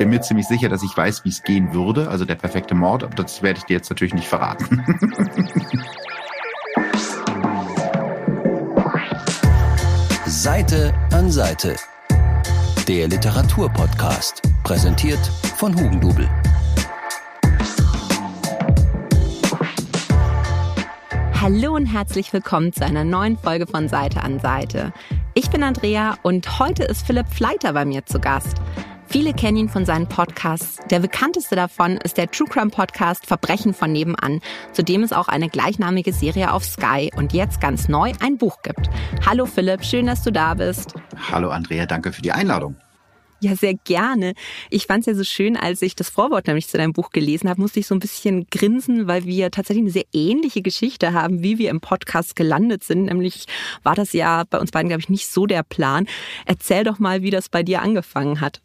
bin mir ziemlich sicher, dass ich weiß, wie es gehen würde. Also der perfekte Mord, aber das werde ich dir jetzt natürlich nicht verraten. Seite an Seite. Der Literaturpodcast. Präsentiert von Hugendubel. Hallo und herzlich willkommen zu einer neuen Folge von Seite an Seite. Ich bin Andrea und heute ist Philipp Fleiter bei mir zu Gast. Viele kennen ihn von seinen Podcasts. Der bekannteste davon ist der True Crime Podcast Verbrechen von nebenan, zu dem es auch eine gleichnamige Serie auf Sky und jetzt ganz neu ein Buch gibt. Hallo Philipp, schön, dass du da bist. Hallo Andrea, danke für die Einladung. Ja, sehr gerne. Ich fand es ja so schön, als ich das Vorwort nämlich zu deinem Buch gelesen habe, musste ich so ein bisschen grinsen, weil wir tatsächlich eine sehr ähnliche Geschichte haben, wie wir im Podcast gelandet sind. Nämlich war das ja bei uns beiden, glaube ich, nicht so der Plan. Erzähl doch mal, wie das bei dir angefangen hat.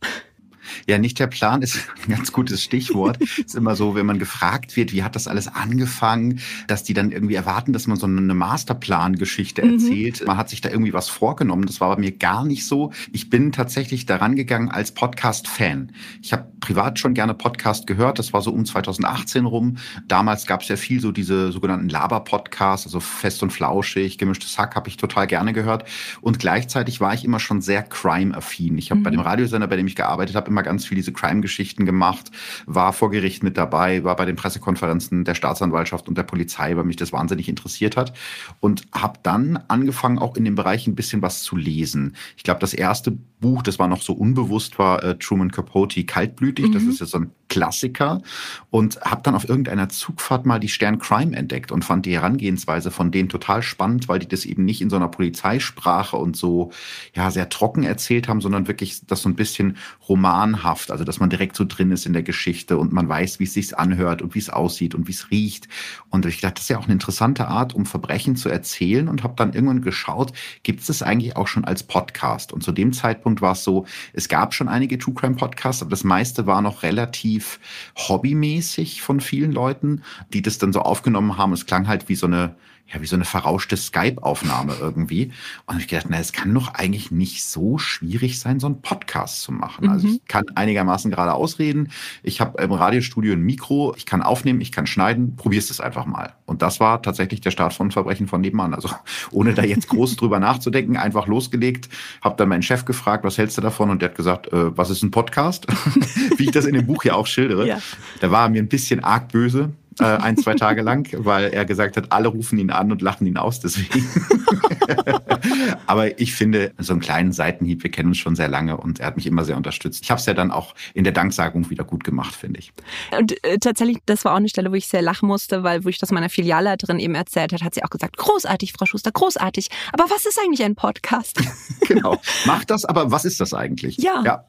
Ja, nicht der Plan ist ein ganz gutes Stichwort. ist immer so, wenn man gefragt wird, wie hat das alles angefangen, dass die dann irgendwie erwarten, dass man so eine Masterplan-Geschichte mhm. erzählt. Man hat sich da irgendwie was vorgenommen. Das war bei mir gar nicht so. Ich bin tatsächlich daran gegangen als Podcast-Fan. Ich habe privat schon gerne Podcast gehört. Das war so um 2018 rum. Damals gab es ja viel so diese sogenannten Laber-Podcasts, also fest und flauschig, gemischtes Hack habe ich total gerne gehört. Und gleichzeitig war ich immer schon sehr crime-affin. Ich habe mhm. bei dem Radiosender, bei dem ich gearbeitet habe, immer ganz viel diese Crime-Geschichten gemacht, war vor Gericht mit dabei, war bei den Pressekonferenzen der Staatsanwaltschaft und der Polizei, weil mich das wahnsinnig interessiert hat und habe dann angefangen, auch in dem Bereich ein bisschen was zu lesen. Ich glaube, das erste Buch, das war noch so unbewusst, war äh, Truman Capote Kaltblütig. Mhm. Das ist ja so ein Klassiker und habe dann auf irgendeiner Zugfahrt mal die Stern Crime entdeckt und fand die Herangehensweise von denen total spannend, weil die das eben nicht in so einer Polizeisprache und so ja sehr trocken erzählt haben, sondern wirklich das so ein bisschen romanhaft, also dass man direkt so drin ist in der Geschichte und man weiß, wie es sich anhört und wie es aussieht und wie es riecht. Und ich dachte, das ist ja auch eine interessante Art, um Verbrechen zu erzählen und habe dann irgendwann geschaut, gibt es das eigentlich auch schon als Podcast? Und zu dem Zeitpunkt war es so, es gab schon einige True Crime Podcasts, aber das meiste war noch relativ relativ hobbymäßig von vielen Leuten, die das dann so aufgenommen haben. Es klang halt wie so eine ja, wie so eine verrauschte Skype-Aufnahme irgendwie. Und ich gedacht, na, es kann doch eigentlich nicht so schwierig sein, so einen Podcast zu machen. Mhm. Also ich kann einigermaßen gerade ausreden. Ich habe im Radiostudio ein Mikro, ich kann aufnehmen, ich kann schneiden, probierst es einfach mal. Und das war tatsächlich der Start von Verbrechen von nebenan. Also ohne da jetzt groß drüber nachzudenken, einfach losgelegt, habe dann meinen Chef gefragt, was hältst du davon? Und der hat gesagt, äh, was ist ein Podcast? wie ich das in dem Buch ja auch schildere. Ja. Da war er mir ein bisschen arg böse äh, ein, zwei Tage lang, weil er gesagt hat, alle rufen ihn an und lachen ihn aus deswegen. Aber ich finde, so einen kleinen Seitenhieb, wir kennen uns schon sehr lange und er hat mich immer sehr unterstützt. Ich habe es ja dann auch in der Danksagung wieder gut gemacht, finde ich. Und äh, tatsächlich, das war auch eine Stelle, wo ich sehr lachen musste, weil wo ich das meiner Filialleiterin eben erzählt hat, hat sie auch gesagt, großartig, Frau Schuster, großartig. Aber was ist eigentlich ein Podcast? genau. Macht das, aber was ist das eigentlich? Ja. Ja,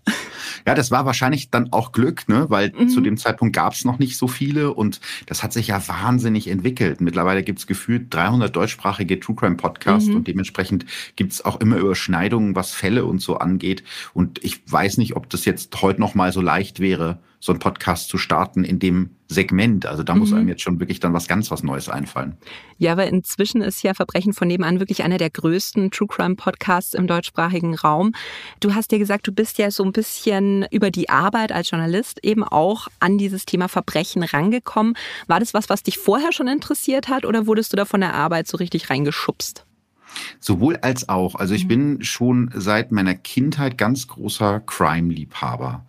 ja das war wahrscheinlich dann auch Glück, ne? weil mhm. zu dem Zeitpunkt gab es noch nicht so viele und das hat sich ja wahnsinnig entwickelt. Mittlerweile gibt es gefühlt 300 deutschsprachige True Crime Podcasts mhm. und dementsprechend gibt es auch immer Überschneidungen, was Fälle und so angeht. Und ich weiß nicht, ob das jetzt heute noch mal so leicht wäre, so einen Podcast zu starten in dem Segment. Also da muss mhm. einem jetzt schon wirklich dann was ganz was Neues einfallen. Ja, aber inzwischen ist ja Verbrechen von nebenan wirklich einer der größten True Crime Podcasts im deutschsprachigen Raum. Du hast ja gesagt, du bist ja so ein bisschen über die Arbeit als Journalist eben auch an dieses Thema Verbrechen rangekommen. War das was, was dich vorher schon interessiert hat oder wurdest du da von der Arbeit so richtig reingeschubst? Sowohl als auch. Also ich mhm. bin schon seit meiner Kindheit ganz großer Crime-Liebhaber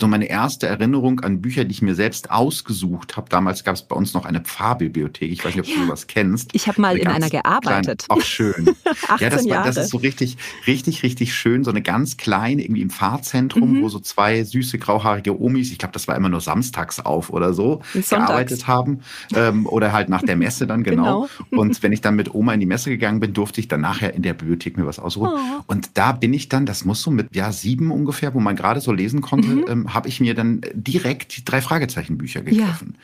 so meine erste Erinnerung an Bücher, die ich mir selbst ausgesucht habe. Damals gab es bei uns noch eine Pfarrbibliothek. Ich weiß nicht, ob ja. du sowas kennst. Ich habe mal eine in einer gearbeitet. Ach schön. 18 ja, das, war, das ist so richtig, richtig, richtig schön. So eine ganz kleine, irgendwie im Pfarrzentrum, mhm. wo so zwei süße grauhaarige Omis, ich glaube, das war immer nur samstags auf oder so, gearbeitet haben. Ähm, oder halt nach der Messe dann, genau. genau. Und wenn ich dann mit Oma in die Messe gegangen bin, durfte ich dann nachher in der Bibliothek mir was ausruhen. Oh. Und da bin ich dann, das muss so mit ja sieben ungefähr, wo man gerade so lesen konnte, mhm. ähm, habe ich mir dann direkt die drei Fragezeichen Bücher gegriffen. Ja.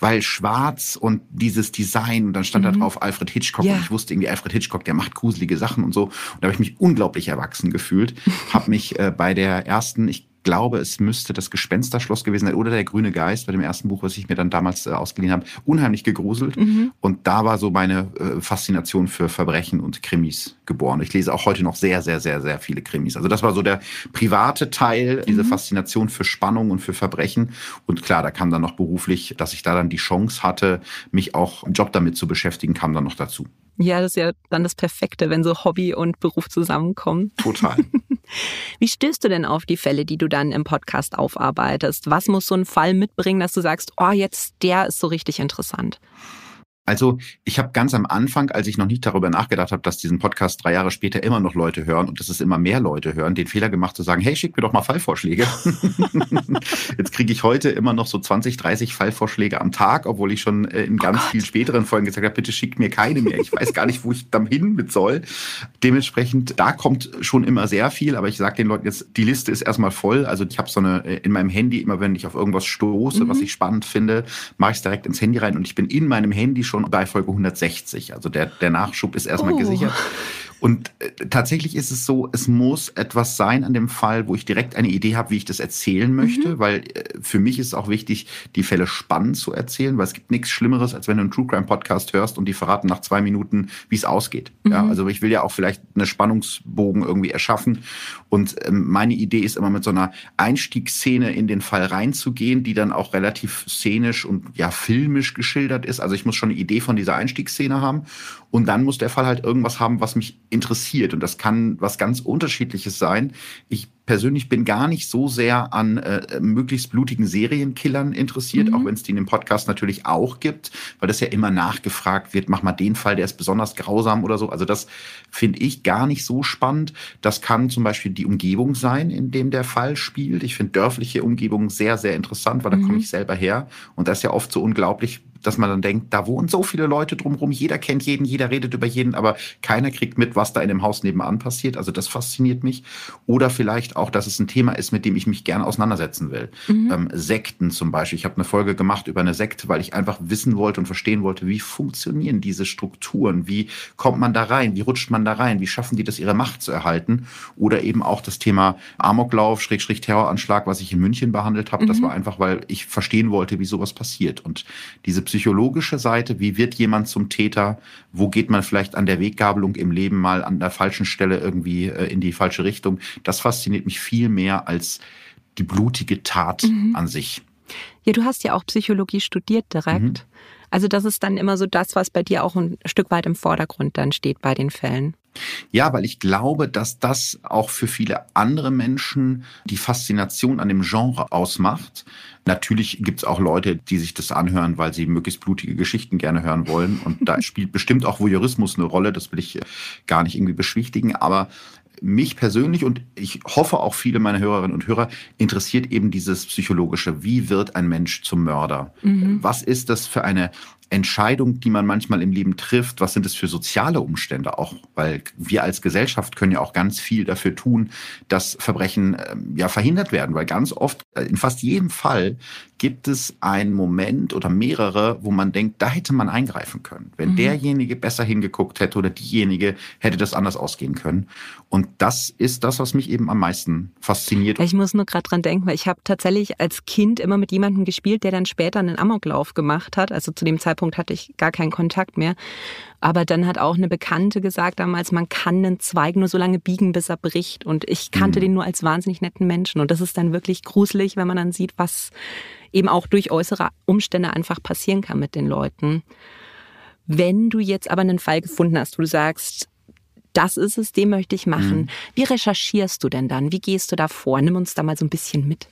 Weil schwarz und dieses Design, und dann stand mhm. da drauf Alfred Hitchcock ja. und ich wusste irgendwie, Alfred Hitchcock, der macht gruselige Sachen und so. Und da habe ich mich unglaublich erwachsen gefühlt. habe mich äh, bei der ersten, ich glaube, es müsste das Gespensterschloss gewesen sein oder der grüne Geist bei dem ersten Buch, was ich mir dann damals äh, ausgeliehen habe, unheimlich gegruselt. Mhm. Und da war so meine äh, Faszination für Verbrechen und Krimis geboren. Ich lese auch heute noch sehr, sehr, sehr, sehr viele Krimis. Also das war so der private Teil, diese mhm. Faszination für Spannung und für Verbrechen. Und klar, da kam dann noch beruflich, dass ich da dann die Chance hatte, mich auch im Job damit zu beschäftigen, kam dann noch dazu. Ja, das ist ja dann das Perfekte, wenn so Hobby und Beruf zusammenkommen. Total. Wie stößt du denn auf die Fälle, die du dann im Podcast aufarbeitest? Was muss so ein Fall mitbringen, dass du sagst, oh, jetzt der ist so richtig interessant? Also ich habe ganz am Anfang, als ich noch nicht darüber nachgedacht habe, dass diesen Podcast drei Jahre später immer noch Leute hören und dass es immer mehr Leute hören, den Fehler gemacht zu sagen, hey, schick mir doch mal Fallvorschläge. Jetzt kriege ich heute immer noch so 20, 30 Fallvorschläge am Tag, obwohl ich schon äh, in ganz oh viel späteren Folgen gesagt habe, bitte schickt mir keine mehr. Ich weiß gar nicht, wo ich dann hin mit soll. Dementsprechend, da kommt schon immer sehr viel, aber ich sage den Leuten jetzt, die Liste ist erstmal voll. Also ich habe so eine äh, in meinem Handy, immer wenn ich auf irgendwas stoße, mhm. was ich spannend finde, mache ich es direkt ins Handy rein und ich bin in meinem Handy schon schon bei Folge 160. Also der, der Nachschub ist erstmal oh. gesichert. Und äh, tatsächlich ist es so, es muss etwas sein an dem Fall, wo ich direkt eine Idee habe, wie ich das erzählen möchte, mhm. weil äh, für mich ist es auch wichtig, die Fälle spannend zu erzählen, weil es gibt nichts Schlimmeres, als wenn du einen True Crime Podcast hörst und die verraten nach zwei Minuten, wie es ausgeht. Mhm. Ja, also ich will ja auch vielleicht eine Spannungsbogen irgendwie erschaffen. Und ähm, meine Idee ist immer mit so einer Einstiegsszene in den Fall reinzugehen, die dann auch relativ szenisch und ja filmisch geschildert ist. Also ich muss schon eine Idee von dieser Einstiegsszene haben und dann muss der Fall halt irgendwas haben, was mich interessiert. Und das kann was ganz Unterschiedliches sein. Ich persönlich bin gar nicht so sehr an äh, möglichst blutigen Serienkillern interessiert, mhm. auch wenn es die in dem Podcast natürlich auch gibt, weil das ja immer nachgefragt wird, mach mal den Fall, der ist besonders grausam oder so. Also das finde ich gar nicht so spannend. Das kann zum Beispiel die Umgebung sein, in dem der Fall spielt. Ich finde dörfliche Umgebungen sehr, sehr interessant, weil da mhm. komme ich selber her. Und das ist ja oft so unglaublich, dass man dann denkt, da wohnen so viele Leute drumherum, jeder kennt jeden, jeder redet über jeden, aber keiner kriegt mit, was da in dem Haus nebenan passiert. Also das fasziniert mich. Oder vielleicht auch, dass es ein Thema ist, mit dem ich mich gerne auseinandersetzen will. Mhm. Ähm, Sekten zum Beispiel. Ich habe eine Folge gemacht über eine Sekte, weil ich einfach wissen wollte und verstehen wollte, wie funktionieren diese Strukturen? Wie kommt man da rein? Wie rutscht man da rein? Wie schaffen die das, ihre Macht zu erhalten? Oder eben auch das Thema Amoklauf, Schrägstrich Terroranschlag, was ich in München behandelt habe. Mhm. Das war einfach, weil ich verstehen wollte, wie sowas passiert. Und diese psychologische Seite, wie wird jemand zum Täter? Wo geht man vielleicht an der Weggabelung im Leben mal an der falschen Stelle irgendwie äh, in die falsche Richtung? Das fasziniert mich viel mehr als die blutige Tat mhm. an sich. Ja, du hast ja auch Psychologie studiert direkt. Mhm. Also das ist dann immer so das, was bei dir auch ein Stück weit im Vordergrund dann steht bei den Fällen. Ja, weil ich glaube, dass das auch für viele andere Menschen die Faszination an dem Genre ausmacht. Natürlich gibt es auch Leute, die sich das anhören, weil sie möglichst blutige Geschichten gerne hören wollen. Und da spielt bestimmt auch Voyeurismus eine Rolle. Das will ich gar nicht irgendwie beschwichtigen. Aber mich persönlich und ich hoffe auch viele meiner Hörerinnen und Hörer interessiert eben dieses psychologische. Wie wird ein Mensch zum Mörder? Mhm. Was ist das für eine Entscheidung, die man manchmal im Leben trifft? Was sind es für soziale Umstände auch? Weil wir als Gesellschaft können ja auch ganz viel dafür tun, dass Verbrechen äh, ja verhindert werden. Weil ganz oft, äh, in fast jedem Fall, gibt es einen Moment oder mehrere, wo man denkt, da hätte man eingreifen können. Wenn mhm. derjenige besser hingeguckt hätte oder diejenige, hätte das anders ausgehen können. Und das ist das, was mich eben am meisten fasziniert. Ich muss nur gerade dran denken, weil ich habe tatsächlich als Kind immer mit jemandem gespielt, der dann später einen Amoklauf gemacht hat. Also zu dem Zeitpunkt hatte ich gar keinen Kontakt mehr. Aber dann hat auch eine Bekannte gesagt damals, man kann einen Zweig nur so lange biegen, bis er bricht. Und ich kannte mhm. den nur als wahnsinnig netten Menschen. Und das ist dann wirklich gruselig, wenn man dann sieht, was eben auch durch äußere Umstände einfach passieren kann mit den Leuten. Wenn du jetzt aber einen Fall gefunden hast, wo du sagst, das ist es, den möchte ich machen. Mhm. Wie recherchierst du denn dann? Wie gehst du da vor? Nimm uns da mal so ein bisschen mit.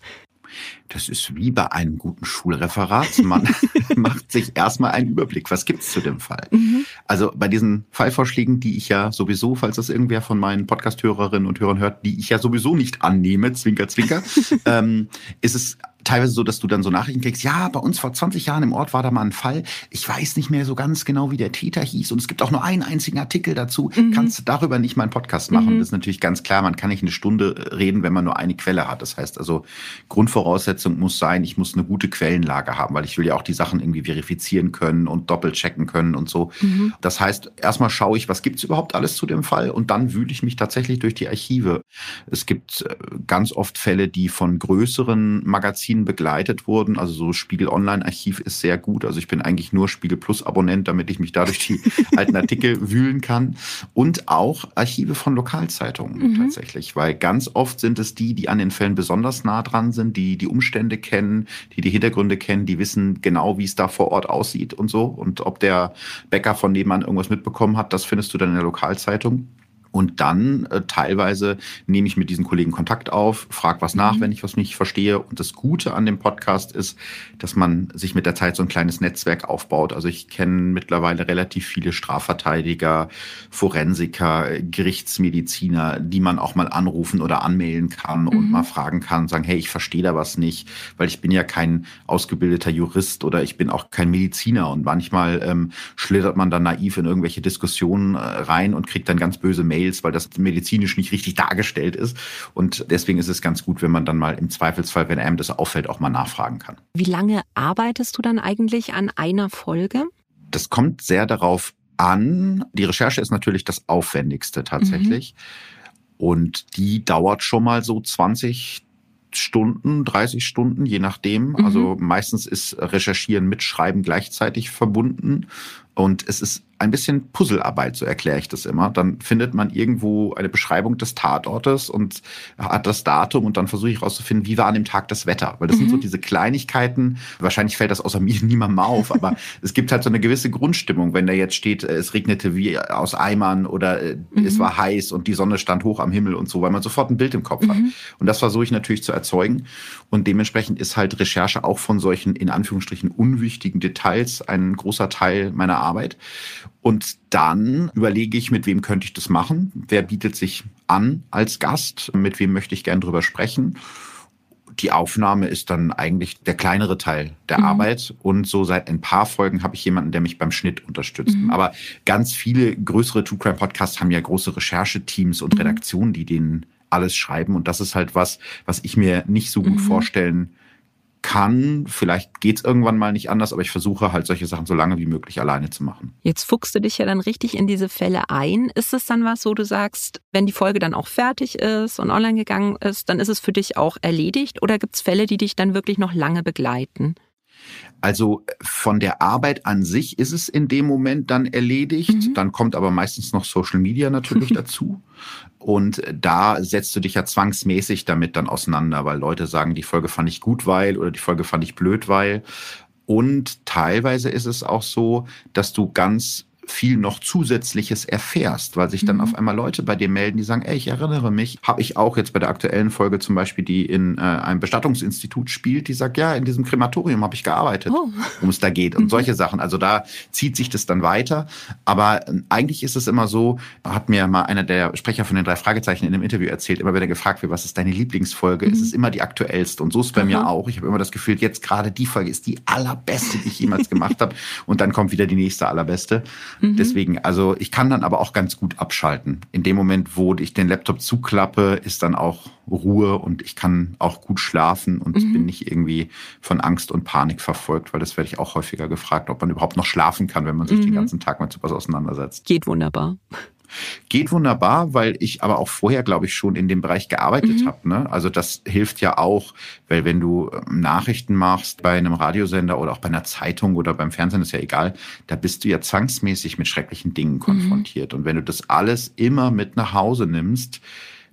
Das ist wie bei einem guten Schulreferat. Man macht sich erstmal einen Überblick. Was gibt es zu dem Fall? Mhm. Also bei diesen Fallvorschlägen, die ich ja sowieso, falls das irgendwer von meinen Podcast-Hörerinnen und Hörern hört, die ich ja sowieso nicht annehme, zwinker, zwinker, ähm, ist es teilweise so, dass du dann so Nachrichten kriegst, ja, bei uns vor 20 Jahren im Ort war da mal ein Fall. Ich weiß nicht mehr so ganz genau, wie der Täter hieß. Und es gibt auch nur einen einzigen Artikel dazu. Mhm. Kannst du darüber nicht mal einen Podcast machen? Mhm. Das ist natürlich ganz klar. Man kann nicht eine Stunde reden, wenn man nur eine Quelle hat. Das heißt also, Grundvoraussetzung muss sein, ich muss eine gute Quellenlage haben, weil ich will ja auch die Sachen irgendwie verifizieren können und doppelchecken können und so. Mhm. Das heißt, erstmal schaue ich, was gibt's überhaupt alles zu dem Fall und dann wühle ich mich tatsächlich durch die Archive. Es gibt äh, ganz oft Fälle, die von größeren Magazinen begleitet wurden. Also so Spiegel Online Archiv ist sehr gut. Also ich bin eigentlich nur Spiegel Plus Abonnent, damit ich mich dadurch die alten Artikel wühlen kann. Und auch Archive von Lokalzeitungen mhm. tatsächlich, weil ganz oft sind es die, die an den Fällen besonders nah dran sind, die die Umstände kennen, die die Hintergründe kennen, die wissen genau, wie es da vor Ort aussieht und so. Und ob der Bäcker von nebenan irgendwas mitbekommen hat, das findest du dann in der Lokalzeitung. Und dann äh, teilweise nehme ich mit diesen Kollegen Kontakt auf, frage was nach, mhm. wenn ich was nicht verstehe. Und das Gute an dem Podcast ist, dass man sich mit der Zeit so ein kleines Netzwerk aufbaut. Also ich kenne mittlerweile relativ viele Strafverteidiger, Forensiker, Gerichtsmediziner, die man auch mal anrufen oder anmailen kann mhm. und mal fragen kann, sagen, hey, ich verstehe da was nicht, weil ich bin ja kein ausgebildeter Jurist oder ich bin auch kein Mediziner. Und manchmal ähm, schlittert man dann naiv in irgendwelche Diskussionen äh, rein und kriegt dann ganz böse Mails Mails, weil das medizinisch nicht richtig dargestellt ist. Und deswegen ist es ganz gut, wenn man dann mal im Zweifelsfall, wenn einem das auffällt, auch mal nachfragen kann. Wie lange arbeitest du dann eigentlich an einer Folge? Das kommt sehr darauf an. Die Recherche ist natürlich das Aufwendigste tatsächlich. Mhm. Und die dauert schon mal so 20, Stunden, 30 Stunden, je nachdem. Mhm. Also meistens ist Recherchieren mit Schreiben gleichzeitig verbunden. Und es ist ein bisschen Puzzlearbeit, so erkläre ich das immer. Dann findet man irgendwo eine Beschreibung des Tatortes und hat das Datum und dann versuche ich herauszufinden, wie war an dem Tag das Wetter. Weil das mhm. sind so mhm. diese Kleinigkeiten. Wahrscheinlich fällt das außer mir niemandem auf, aber es gibt halt so eine gewisse Grundstimmung, wenn da jetzt steht, äh, es regnete wie aus Eimern oder äh, mhm. es war heiß und die Sonne stand hoch am Himmel und so, weil man sofort ein Bild im Kopf mhm. hat. Und das versuche ich natürlich zu erzeugen. Und dementsprechend ist halt Recherche auch von solchen in Anführungsstrichen unwichtigen Details ein großer Teil meiner Arbeit. Und dann überlege ich, mit wem könnte ich das machen? Wer bietet sich an als Gast? Mit wem möchte ich gern drüber sprechen? Die Aufnahme ist dann eigentlich der kleinere Teil der mhm. Arbeit. Und so seit ein paar Folgen habe ich jemanden, der mich beim Schnitt unterstützt. Mhm. Aber ganz viele größere True Crime Podcasts haben ja große Rechercheteams und mhm. Redaktionen, die denen alles schreiben. Und das ist halt was, was ich mir nicht so gut mhm. vorstellen kann. Vielleicht geht's irgendwann mal nicht anders, aber ich versuche halt solche Sachen so lange wie möglich alleine zu machen. Jetzt fuchst du dich ja dann richtig in diese Fälle ein. Ist es dann was, wo du sagst, wenn die Folge dann auch fertig ist und online gegangen ist, dann ist es für dich auch erledigt? Oder gibt's Fälle, die dich dann wirklich noch lange begleiten? Also von der Arbeit an sich ist es in dem Moment dann erledigt. Mhm. Dann kommt aber meistens noch Social Media natürlich dazu. Und da setzt du dich ja zwangsmäßig damit dann auseinander, weil Leute sagen, die Folge fand ich gut, weil oder die Folge fand ich blöd, weil. Und teilweise ist es auch so, dass du ganz viel noch Zusätzliches erfährst, weil sich dann mhm. auf einmal Leute bei dir melden, die sagen, ey, ich erinnere mich, habe ich auch jetzt bei der aktuellen Folge zum Beispiel, die in äh, einem Bestattungsinstitut spielt, die sagt, ja, in diesem Krematorium habe ich gearbeitet, oh. um es da geht und mhm. solche Sachen. Also da zieht sich das dann weiter. Aber äh, eigentlich ist es immer so, hat mir mal einer der Sprecher von den drei Fragezeichen in einem Interview erzählt, immer wenn er gefragt wird, was ist deine Lieblingsfolge, mhm. ist es immer die aktuellste. Und so ist es bei mir auch. Ich habe immer das Gefühl, jetzt gerade die Folge ist die allerbeste, die ich jemals gemacht habe. Und dann kommt wieder die nächste allerbeste. Mhm. Deswegen, also ich kann dann aber auch ganz gut abschalten. In dem Moment, wo ich den Laptop zuklappe, ist dann auch Ruhe und ich kann auch gut schlafen und mhm. bin nicht irgendwie von Angst und Panik verfolgt, weil das werde ich auch häufiger gefragt, ob man überhaupt noch schlafen kann, wenn man sich mhm. den ganzen Tag mit sowas auseinandersetzt. Geht wunderbar. Geht wunderbar, weil ich aber auch vorher, glaube ich, schon in dem Bereich gearbeitet mhm. habe. Ne? Also das hilft ja auch, weil wenn du ähm, Nachrichten machst bei einem Radiosender oder auch bei einer Zeitung oder beim Fernsehen, ist ja egal, da bist du ja zwangsmäßig mit schrecklichen Dingen mhm. konfrontiert. Mhm. Und wenn du das alles immer mit nach Hause nimmst,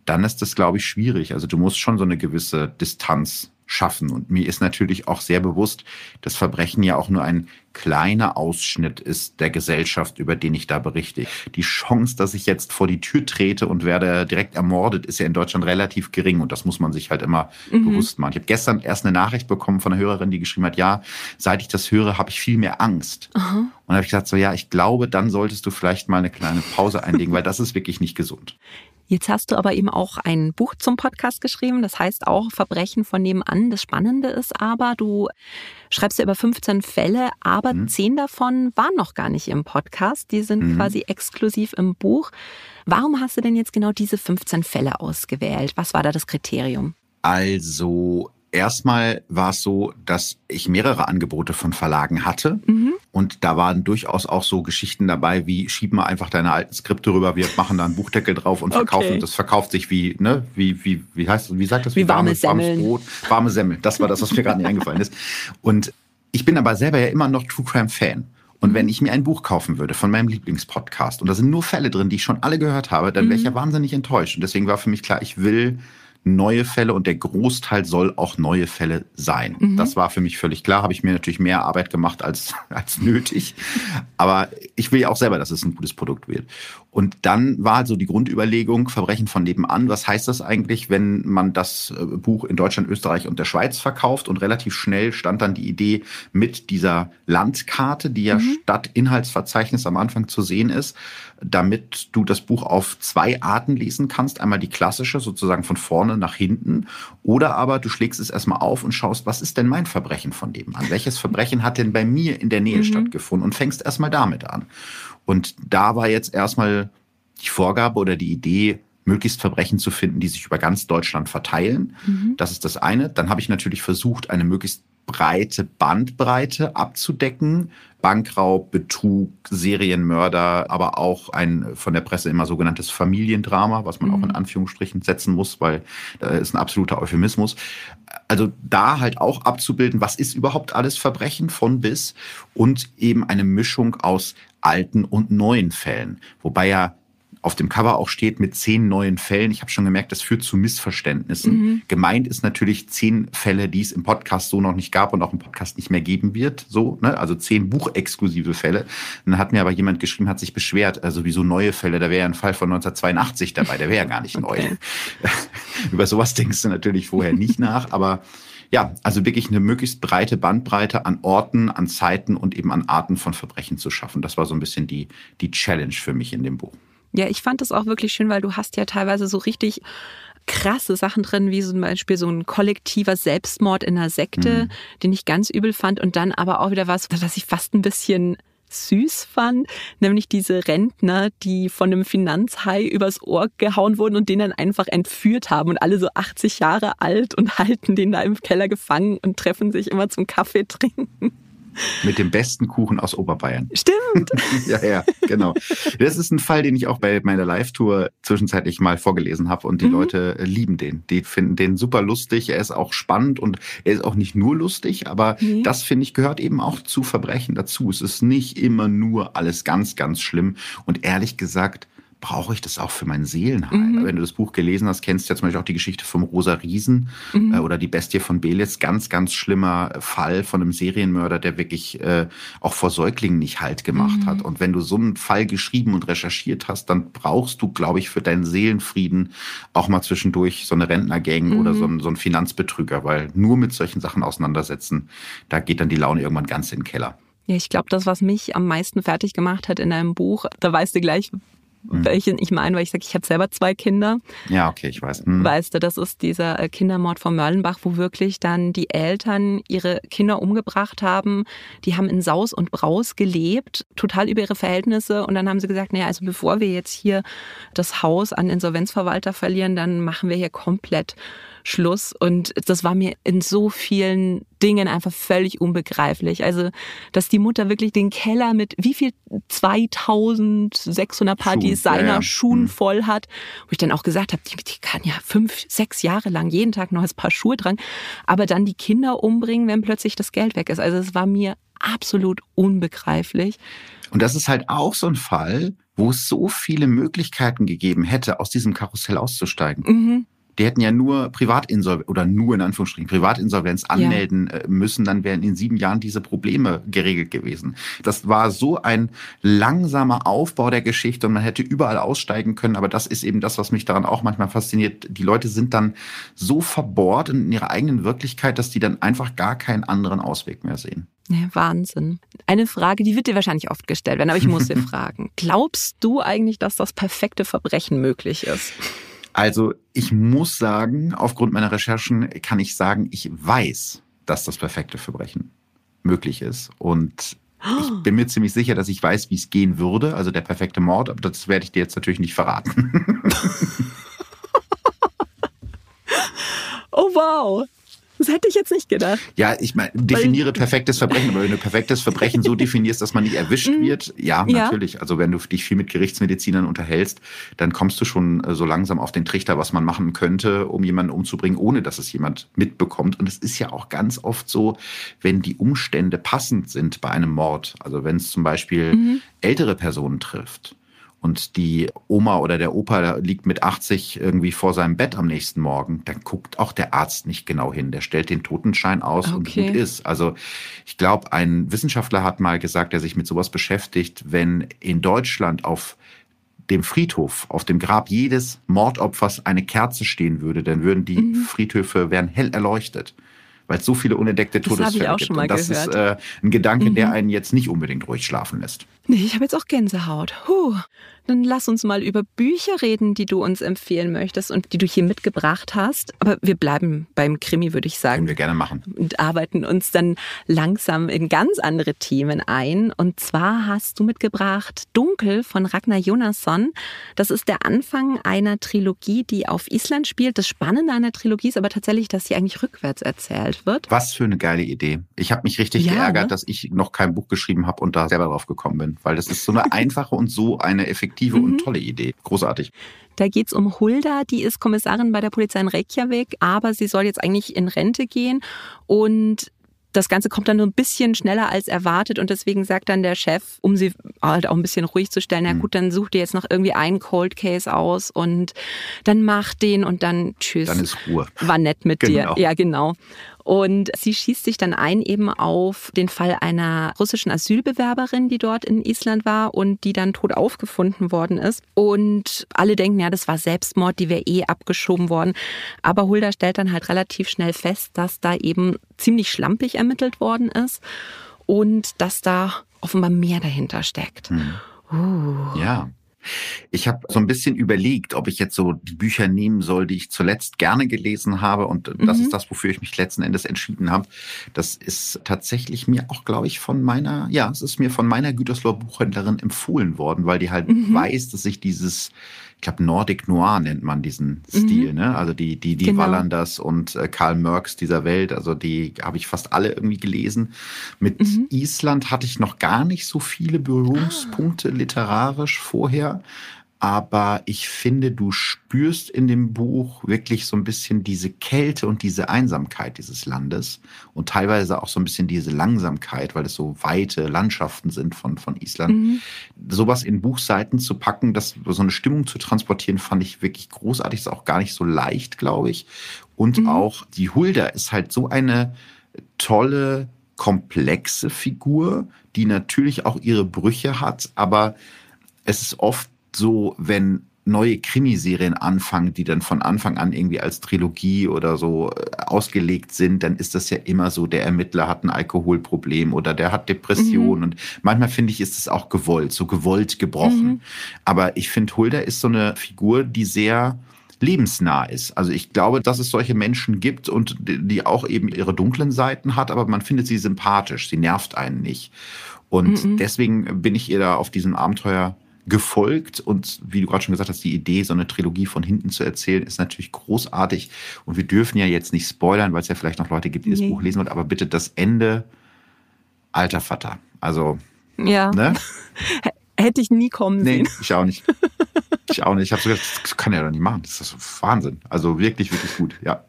dann ist das, glaube ich, schwierig. Also du musst schon so eine gewisse Distanz schaffen. Und mir ist natürlich auch sehr bewusst, dass Verbrechen ja auch nur ein kleiner Ausschnitt ist der Gesellschaft, über den ich da berichte. Die Chance, dass ich jetzt vor die Tür trete und werde direkt ermordet, ist ja in Deutschland relativ gering und das muss man sich halt immer mhm. bewusst machen. Ich habe gestern erst eine Nachricht bekommen von einer Hörerin, die geschrieben hat, ja, seit ich das höre, habe ich viel mehr Angst. Aha. Und da habe ich gesagt, so ja, ich glaube, dann solltest du vielleicht mal eine kleine Pause einlegen, weil das ist wirklich nicht gesund. Jetzt hast du aber eben auch ein Buch zum Podcast geschrieben, das heißt auch Verbrechen von nebenan. Das Spannende ist aber, du schreibst ja über 15 Fälle, aber mhm. 10 davon waren noch gar nicht im Podcast. Die sind mhm. quasi exklusiv im Buch. Warum hast du denn jetzt genau diese 15 Fälle ausgewählt? Was war da das Kriterium? Also Erstmal war es so, dass ich mehrere Angebote von Verlagen hatte. Mhm. Und da waren durchaus auch so Geschichten dabei, wie schieben wir einfach deine alten Skripte rüber, wir machen da einen Buchdeckel drauf und verkaufen. Okay. Das verkauft sich wie, ne, wie, wie, wie heißt das, wie sagt das? Wie, wie warme Semmeln. Brot, warme Semmel. Das war das, was mir gerade nicht eingefallen ist. Und ich bin aber selber ja immer noch True Crime Fan. Und wenn ich mir ein Buch kaufen würde von meinem Lieblingspodcast und da sind nur Fälle drin, die ich schon alle gehört habe, dann wäre ich mhm. ja wahnsinnig enttäuscht. Und deswegen war für mich klar, ich will neue Fälle und der Großteil soll auch neue Fälle sein. Mhm. Das war für mich völlig klar. Habe ich mir natürlich mehr Arbeit gemacht als, als nötig. Aber ich will ja auch selber, dass es ein gutes Produkt wird. Und dann war also die Grundüberlegung, Verbrechen von nebenan, was heißt das eigentlich, wenn man das äh, Buch in Deutschland, Österreich und der Schweiz verkauft? Und relativ schnell stand dann die Idee mit dieser Landkarte, die ja mhm. statt Inhaltsverzeichnis am Anfang zu sehen ist, damit du das Buch auf zwei Arten lesen kannst. Einmal die klassische, sozusagen von vorne nach hinten. Oder aber du schlägst es erstmal auf und schaust, was ist denn mein Verbrechen von nebenan? Welches Verbrechen hat denn bei mir in der Nähe mhm. stattgefunden? Und fängst erstmal damit an. Und da war jetzt erstmal die Vorgabe oder die Idee, möglichst Verbrechen zu finden, die sich über ganz Deutschland verteilen. Mhm. Das ist das eine. Dann habe ich natürlich versucht, eine möglichst breite Bandbreite abzudecken. Bankraub, Betrug, Serienmörder, aber auch ein von der Presse immer sogenanntes Familiendrama, was man mhm. auch in Anführungsstrichen setzen muss, weil das ist ein absoluter Euphemismus. Also da halt auch abzubilden, was ist überhaupt alles Verbrechen von bis und eben eine Mischung aus alten und neuen Fällen. Wobei ja auf dem Cover auch steht mit zehn neuen Fällen. Ich habe schon gemerkt, das führt zu Missverständnissen. Mhm. Gemeint ist natürlich zehn Fälle, die es im Podcast so noch nicht gab und auch im Podcast nicht mehr geben wird. So, ne? Also zehn buchexklusive Fälle. Dann hat mir aber jemand geschrieben, hat sich beschwert, also wieso neue Fälle? Da wäre ja ein Fall von 1982 dabei, der wäre ja gar nicht neu. Über sowas denkst du natürlich vorher nicht nach, aber ja, also wirklich eine möglichst breite Bandbreite an Orten, an Zeiten und eben an Arten von Verbrechen zu schaffen. Das war so ein bisschen die, die Challenge für mich in dem Buch. Ja, ich fand das auch wirklich schön, weil du hast ja teilweise so richtig krasse Sachen drin, wie zum Beispiel so ein kollektiver Selbstmord in einer Sekte, mhm. den ich ganz übel fand und dann aber auch wieder was, was ich fast ein bisschen süß fand, nämlich diese Rentner, die von einem Finanzhai übers Ohr gehauen wurden und den dann einfach entführt haben und alle so 80 Jahre alt und halten den da im Keller gefangen und treffen sich immer zum Kaffee trinken. Mit dem besten Kuchen aus Oberbayern. Stimmt. ja, ja, genau. Das ist ein Fall, den ich auch bei meiner Live-Tour zwischenzeitlich mal vorgelesen habe und die mhm. Leute lieben den. Die finden den super lustig. Er ist auch spannend und er ist auch nicht nur lustig, aber mhm. das finde ich gehört eben auch zu Verbrechen dazu. Es ist nicht immer nur alles ganz, ganz schlimm und ehrlich gesagt, brauche ich das auch für mein Seelenheil? Mhm. Wenn du das Buch gelesen hast, kennst du ja zum Beispiel auch die Geschichte vom Rosa Riesen mhm. äh, oder die Bestie von Belitz. Ganz, ganz schlimmer Fall von einem Serienmörder, der wirklich äh, auch vor Säuglingen nicht Halt gemacht mhm. hat. Und wenn du so einen Fall geschrieben und recherchiert hast, dann brauchst du, glaube ich, für deinen Seelenfrieden auch mal zwischendurch so eine Rentnergang oder so, mhm. ein, so ein Finanzbetrüger, weil nur mit solchen Sachen auseinandersetzen, da geht dann die Laune irgendwann ganz in den Keller. Ja, ich glaube, das, was mich am meisten fertig gemacht hat in einem Buch, da weißt du gleich, mhm. welchen ich meine, weil ich sage, ich habe selber zwei Kinder. Ja, okay, ich weiß. Mhm. Weißt du, das ist dieser äh, Kindermord von Mörlenbach, wo wirklich dann die Eltern ihre Kinder umgebracht haben. Die haben in Saus und Braus gelebt, total über ihre Verhältnisse. Und dann haben sie gesagt, naja, also bevor wir jetzt hier das Haus an Insolvenzverwalter verlieren, dann machen wir hier komplett Schluss. Und das war mir in so vielen Dingen einfach völlig unbegreiflich. Also, dass die Mutter wirklich den Keller mit wie viel 2600 Paar Designer ja, ja. Schuhen mhm. voll hat, wo ich dann auch gesagt habe, die, die, kann ja fünf, sechs Jahre lang jeden Tag noch ein paar Schuhe dran, aber dann die Kinder umbringen, wenn plötzlich das Geld weg ist. Also, es war mir absolut unbegreiflich. Und das ist halt auch so ein Fall, wo es so viele Möglichkeiten gegeben hätte, aus diesem Karussell auszusteigen. Mhm die hätten ja nur Privatinsolvenz oder nur in Anführungsstrichen Privatinsolvenz anmelden ja. Äh, müssen, dann wären in sieben Jahren diese Probleme geregelt gewesen. Das war so ein langsamer Aufbau der Geschichte und man hätte überall aussteigen können, aber das ist eben das, was mich daran auch manchmal fasziniert. Die Leute sind dann so verbohrt in ihrer eigenen Wirklichkeit, dass die dann einfach gar keinen anderen Ausweg mehr sehen. Ja, Wahnsinn. Eine Frage, die wird dir wahrscheinlich oft gestellt werden, aber ich muss dir fragen. Glaubst du eigentlich, dass das perfekte Verbrechen möglich ist? Also ich muss sagen, aufgrund meiner Recherchen kann ich sagen, ich weiß, dass das perfekte Verbrechen möglich ist. Und ich bin mir ziemlich sicher, dass ich weiß, wie es gehen würde. Also der perfekte Mord, aber das werde ich dir jetzt natürlich nicht verraten. oh wow. Das hätte ich jetzt nicht gedacht. Ja, ich meine, definiere perfektes Verbrechen, aber wenn du perfektes Verbrechen so definierst, dass man nicht erwischt mhm. wird, ja, ja, natürlich. Also wenn du dich viel mit Gerichtsmedizinern unterhältst, dann kommst du schon äh, so langsam auf den Trichter, was man machen könnte, um jemanden umzubringen, ohne dass es jemand mitbekommt. Und es ist ja auch ganz oft so, wenn die Umstände passend sind bei einem Mord, also wenn es zum Beispiel mhm. ältere Personen trifft, und die Oma oder der Opa liegt mit 80 irgendwie vor seinem Bett am nächsten Morgen, dann guckt auch der Arzt nicht genau hin. Der stellt den Totenschein aus okay. und gut ist. Also ich glaube, ein Wissenschaftler hat mal gesagt, der sich mit sowas beschäftigt, wenn in Deutschland auf dem Friedhof, auf dem Grab jedes Mordopfers eine Kerze stehen würde, dann würden die mhm. Friedhöfe werden hell erleuchtet weil es so viele unentdeckte Todesfälle das gibt. Und das gehört. ist äh, ein Gedanke, mhm. der einen jetzt nicht unbedingt ruhig schlafen lässt. Nee, ich habe jetzt auch Gänsehaut. Puh. Dann lass uns mal über Bücher reden, die du uns empfehlen möchtest und die du hier mitgebracht hast. Aber wir bleiben beim Krimi, würde ich sagen. Können wir gerne machen. Und arbeiten uns dann langsam in ganz andere Themen ein. Und zwar hast du mitgebracht Dunkel von Ragnar Jonasson. Das ist der Anfang einer Trilogie, die auf Island spielt. Das Spannende an der Trilogie ist aber tatsächlich, dass sie eigentlich rückwärts erzählt wird. Was für eine geile Idee. Ich habe mich richtig ja, geärgert, ne? dass ich noch kein Buch geschrieben habe und da selber drauf gekommen bin. Weil das ist so eine einfache und so eine effektive effektive mhm. und tolle Idee. Großartig. Da geht es um Hulda, die ist Kommissarin bei der Polizei in Reykjavik, aber sie soll jetzt eigentlich in Rente gehen und das Ganze kommt dann nur ein bisschen schneller als erwartet und deswegen sagt dann der Chef, um sie halt auch ein bisschen ruhig zu stellen, na mhm. gut, dann such dir jetzt noch irgendwie einen Cold Case aus und dann mach den und dann tschüss. Dann ist Ruhe. War nett mit genau. dir. Ja, genau. Und sie schießt sich dann ein eben auf den Fall einer russischen Asylbewerberin, die dort in Island war und die dann tot aufgefunden worden ist. Und alle denken, ja, das war Selbstmord, die wäre eh abgeschoben worden. Aber Hulda stellt dann halt relativ schnell fest, dass da eben ziemlich schlampig ermittelt worden ist und dass da offenbar mehr dahinter steckt. Hm. Uh. Ja. Ich habe so ein bisschen überlegt, ob ich jetzt so die Bücher nehmen soll, die ich zuletzt gerne gelesen habe. Und das mhm. ist das, wofür ich mich letzten Endes entschieden habe. Das ist tatsächlich mir auch, glaube ich, von meiner, ja, es ist mir von meiner Gütersloher Buchhändlerin empfohlen worden, weil die halt mhm. weiß, dass ich dieses ich glaube, Nordic Noir nennt man diesen mhm. Stil, ne? Also die, die, die genau. Wallanders und äh, Karl Merks dieser Welt, also die habe ich fast alle irgendwie gelesen. Mit mhm. Island hatte ich noch gar nicht so viele Berührungspunkte ah. literarisch vorher. Aber ich finde, du spürst in dem Buch wirklich so ein bisschen diese Kälte und diese Einsamkeit dieses Landes und teilweise auch so ein bisschen diese Langsamkeit, weil es so weite Landschaften sind von, von Island. Mhm. Sowas in Buchseiten zu packen, das, so eine Stimmung zu transportieren, fand ich wirklich großartig. Ist auch gar nicht so leicht, glaube ich. Und mhm. auch die Hulda ist halt so eine tolle, komplexe Figur, die natürlich auch ihre Brüche hat, aber es ist oft so, wenn neue Krimiserien anfangen, die dann von Anfang an irgendwie als Trilogie oder so äh, ausgelegt sind, dann ist das ja immer so, der Ermittler hat ein Alkoholproblem oder der hat Depressionen. Mhm. Und manchmal finde ich, ist es auch gewollt, so gewollt gebrochen. Mhm. Aber ich finde, Hulda ist so eine Figur, die sehr lebensnah ist. Also ich glaube, dass es solche Menschen gibt und die auch eben ihre dunklen Seiten hat, aber man findet sie sympathisch, sie nervt einen nicht. Und mhm. deswegen bin ich ihr da auf diesem Abenteuer gefolgt. Und wie du gerade schon gesagt hast, die Idee, so eine Trilogie von hinten zu erzählen, ist natürlich großartig. Und wir dürfen ja jetzt nicht spoilern, weil es ja vielleicht noch Leute gibt, die das nee. Buch lesen wollen. Aber bitte das Ende, alter Vater. Also, ja. Ne? Hätte ich nie kommen sehen. Nee, ich auch nicht. Ich auch nicht. Ich habe so gedacht, das kann er doch nicht machen. Das ist Wahnsinn. Also wirklich, wirklich gut, ja.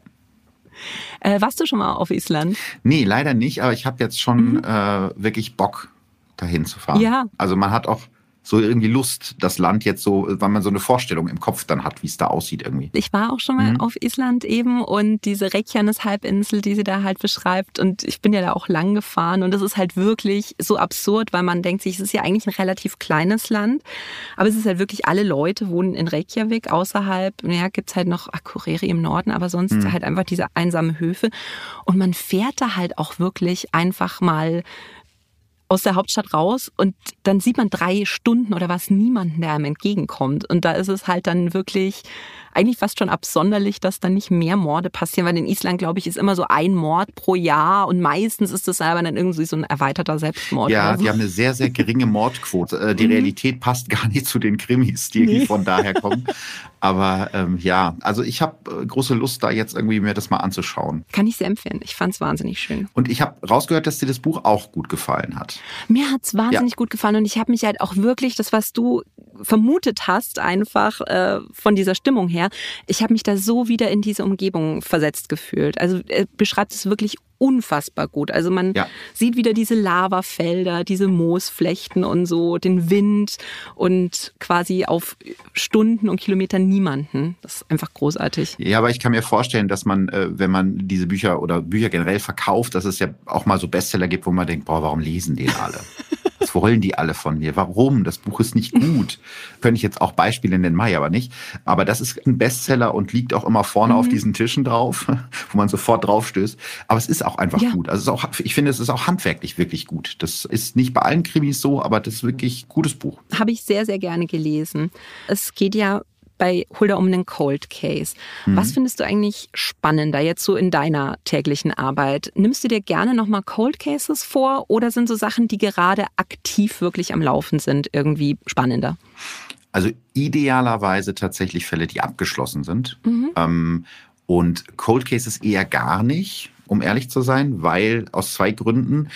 Äh, warst du schon mal auf Island? Nee, leider nicht, aber ich habe jetzt schon mhm. äh, wirklich Bock, dahin zu fahren. Ja. Also man hat auch so irgendwie Lust, das Land jetzt so, weil man so eine Vorstellung im Kopf dann hat, wie es da aussieht irgendwie. Ich war auch schon mal mhm. auf Island eben und diese Reykjanes-Halbinsel, die sie da halt beschreibt und ich bin ja da auch lang gefahren und das ist halt wirklich so absurd, weil man denkt sich, es ist ja eigentlich ein relativ kleines Land, aber es ist halt wirklich, alle Leute wohnen in Reykjavik, außerhalb, ja, gibt's halt noch Akureyri im Norden, aber sonst mhm. halt einfach diese einsamen Höfe und man fährt da halt auch wirklich einfach mal aus der Hauptstadt raus und dann sieht man drei Stunden oder was niemanden, der einem entgegenkommt. Und da ist es halt dann wirklich eigentlich fast schon absonderlich, dass dann nicht mehr Morde passieren, weil in Island, glaube ich, ist immer so ein Mord pro Jahr und meistens ist das aber dann irgendwie so ein erweiterter Selbstmord. Ja, so. die haben eine sehr, sehr geringe Mordquote. Äh, die mhm. Realität passt gar nicht zu den Krimis, die nee. von daher kommen. Aber ähm, ja, also ich habe äh, große Lust, da jetzt irgendwie mir das mal anzuschauen. Kann ich sehr empfehlen. Ich fand es wahnsinnig schön. Und ich habe rausgehört, dass dir das Buch auch gut gefallen hat. Mir hat es wahnsinnig ja. gut gefallen und ich habe mich halt auch wirklich, das was du vermutet hast, einfach äh, von dieser Stimmung her, ich habe mich da so wieder in diese Umgebung versetzt gefühlt. Also er beschreibt es wirklich unfassbar gut. Also man ja. sieht wieder diese Lavafelder, diese Moosflechten und so, den Wind und quasi auf Stunden und Kilometer niemanden. Das ist einfach großartig. Ja, aber ich kann mir vorstellen, dass man, äh, wenn man diese Bücher oder Bücher generell verkauft, dass es ja auch mal so Bestseller gibt, wo man denkt, boah, warum lesen den alle? Was wollen die alle von mir? Warum? Das Buch ist nicht gut. Könnte ich jetzt auch Beispiele nennen, Mai aber nicht. Aber das ist ein Bestseller und liegt auch immer vorne mhm. auf diesen Tischen drauf, wo man sofort drauf stößt. Aber es ist auch einfach ja. gut. Also auch, ich finde, es ist auch handwerklich wirklich gut. Das ist nicht bei allen Krimis so, aber das ist wirklich ein gutes Buch. Habe ich sehr, sehr gerne gelesen. Es geht ja bei Hulda um einen Cold Case. Mhm. Was findest du eigentlich spannender jetzt so in deiner täglichen Arbeit? Nimmst du dir gerne nochmal Cold Cases vor oder sind so Sachen, die gerade aktiv wirklich am Laufen sind, irgendwie spannender? Also idealerweise tatsächlich Fälle, die abgeschlossen sind. Mhm. Ähm, und Cold Cases eher gar nicht, um ehrlich zu sein, weil aus zwei Gründen.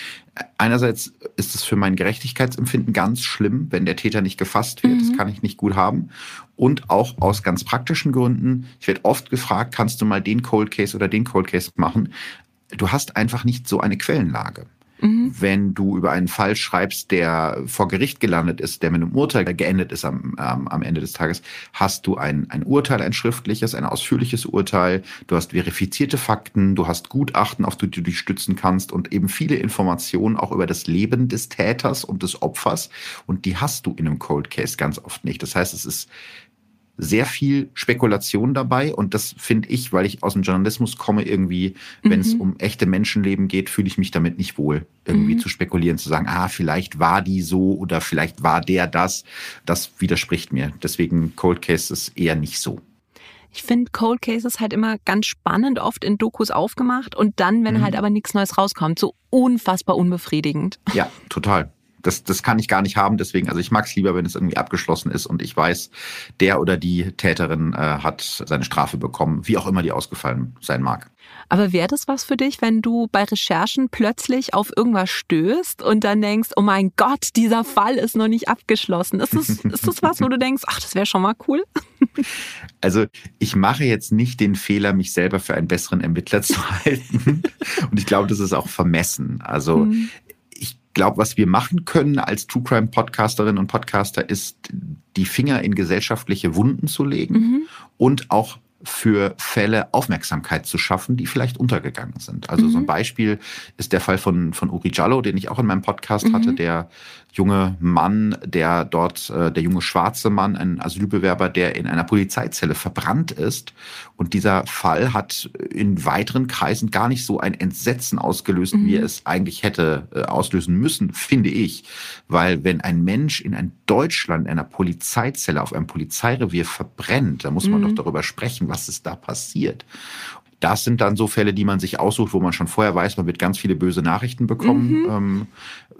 Einerseits ist es für mein Gerechtigkeitsempfinden ganz schlimm, wenn der Täter nicht gefasst wird. Mhm. Das kann ich nicht gut haben. Und auch aus ganz praktischen Gründen. Ich werde oft gefragt, kannst du mal den Cold Case oder den Cold Case machen? Du hast einfach nicht so eine Quellenlage. Mhm. Wenn du über einen Fall schreibst, der vor Gericht gelandet ist, der mit einem Urteil geendet ist am, ähm, am Ende des Tages, hast du ein, ein Urteil, ein schriftliches, ein ausführliches Urteil, du hast verifizierte Fakten, du hast Gutachten, auf die du dich stützen kannst und eben viele Informationen auch über das Leben des Täters und des Opfers. Und die hast du in einem Cold Case ganz oft nicht. Das heißt, es ist sehr viel Spekulation dabei und das finde ich, weil ich aus dem Journalismus komme, irgendwie, wenn es mhm. um echte Menschenleben geht, fühle ich mich damit nicht wohl, irgendwie mhm. zu spekulieren, zu sagen, ah, vielleicht war die so oder vielleicht war der das. Das widerspricht mir. Deswegen Cold Case ist eher nicht so. Ich finde Cold Cases halt immer ganz spannend, oft in Dokus aufgemacht und dann, wenn mhm. halt aber nichts Neues rauskommt, so unfassbar unbefriedigend. Ja, total das, das kann ich gar nicht haben. Deswegen, also ich mag es lieber, wenn es irgendwie abgeschlossen ist und ich weiß, der oder die Täterin äh, hat seine Strafe bekommen, wie auch immer die ausgefallen sein mag. Aber wäre das was für dich, wenn du bei Recherchen plötzlich auf irgendwas stößt und dann denkst, oh mein Gott, dieser Fall ist noch nicht abgeschlossen? Ist das, ist das was, wo du denkst, ach, das wäre schon mal cool? Also ich mache jetzt nicht den Fehler, mich selber für einen besseren Ermittler zu halten. Und ich glaube, das ist auch vermessen. Also mhm glaube, was wir machen können als True Crime Podcasterin und Podcaster ist, die Finger in gesellschaftliche Wunden zu legen mhm. und auch für Fälle Aufmerksamkeit zu schaffen, die vielleicht untergegangen sind. Also mhm. so ein mhm. Beispiel ist der Fall von, von Uri Jallo, den ich auch in meinem Podcast mhm. hatte, der junge Mann, der dort, äh, der junge schwarze Mann, ein Asylbewerber, der in einer Polizeizelle verbrannt ist. Und dieser Fall hat in weiteren Kreisen gar nicht so ein Entsetzen ausgelöst, mhm. wie er es eigentlich hätte äh, auslösen müssen, finde ich. Weil wenn ein Mensch in ein Deutschland, in einer Polizeizelle, auf einem Polizeirevier verbrennt, da muss man mhm. doch darüber sprechen, was ist da passiert. Das sind dann so Fälle, die man sich aussucht, wo man schon vorher weiß, man wird ganz viele böse Nachrichten bekommen. Mhm. Ähm,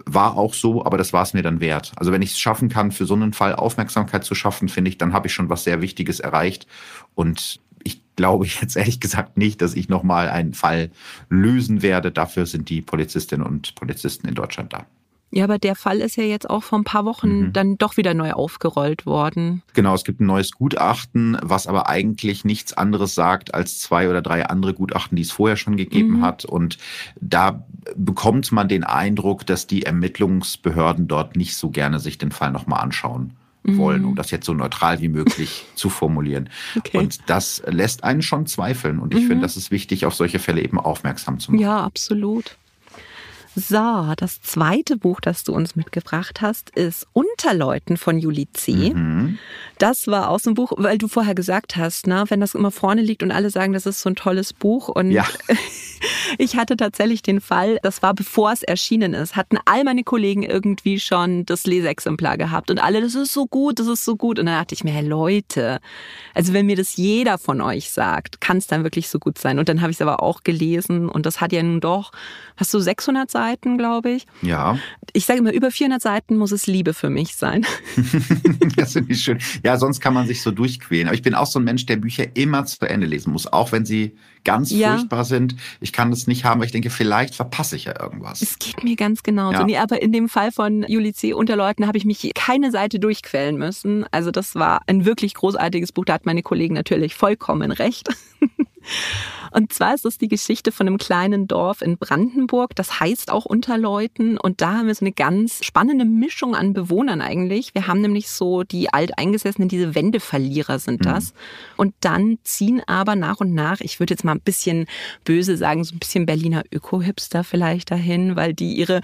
war auch so, aber das war es mir dann wert. Also wenn ich es schaffen kann, für so einen Fall Aufmerksamkeit zu schaffen, finde ich, dann habe ich schon was sehr Wichtiges erreicht. Und ich glaube jetzt ehrlich gesagt nicht, dass ich nochmal einen Fall lösen werde. Dafür sind die Polizistinnen und Polizisten in Deutschland da. Ja, aber der Fall ist ja jetzt auch vor ein paar Wochen mhm. dann doch wieder neu aufgerollt worden. Genau, es gibt ein neues Gutachten, was aber eigentlich nichts anderes sagt als zwei oder drei andere Gutachten, die es vorher schon gegeben mhm. hat. Und da bekommt man den Eindruck, dass die Ermittlungsbehörden dort nicht so gerne sich den Fall nochmal anschauen wollen, um mhm. das jetzt so neutral wie möglich zu formulieren. Okay. Und das lässt einen schon zweifeln. Und ich mhm. finde, das ist wichtig, auf solche Fälle eben aufmerksam zu machen. Ja, absolut. So, das zweite Buch, das du uns mitgebracht hast, ist Unterleuten von Juli C. Mhm. Das war aus dem Buch, weil du vorher gesagt hast, ne, wenn das immer vorne liegt und alle sagen, das ist so ein tolles Buch. Und ja. ich hatte tatsächlich den Fall, das war bevor es erschienen ist, hatten all meine Kollegen irgendwie schon das Leseexemplar gehabt und alle, das ist so gut, das ist so gut. Und dann dachte ich mir, hey Leute, also wenn mir das jeder von euch sagt, kann es dann wirklich so gut sein. Und dann habe ich es aber auch gelesen und das hat ja nun doch, hast du 600 Seiten? Seiten, glaube ich. Ja. Ich sage immer, über 400 Seiten muss es Liebe für mich sein. das finde ich schön. Ja, sonst kann man sich so durchquälen. Aber ich bin auch so ein Mensch, der Bücher immer zu Ende lesen muss, auch wenn sie ganz ja. furchtbar sind. Ich kann das nicht haben, weil ich denke, vielleicht verpasse ich ja irgendwas. Es geht mir ganz genauso. Ja. Nee, aber in dem Fall von Juli C. Unterleuten habe ich mich keine Seite durchquälen müssen. Also das war ein wirklich großartiges Buch. Da hat meine Kollegen natürlich vollkommen recht. Und zwar ist es die Geschichte von einem kleinen Dorf in Brandenburg. Das heißt auch Unterleuten. Und da haben wir so eine ganz spannende Mischung an Bewohnern eigentlich. Wir haben nämlich so die Alteingesessenen, diese Wendeverlierer sind mhm. das. Mhm. Und dann ziehen aber nach und nach, ich würde jetzt mal ein bisschen böse sagen, so ein bisschen Berliner Öko-Hipster vielleicht dahin, weil die ihre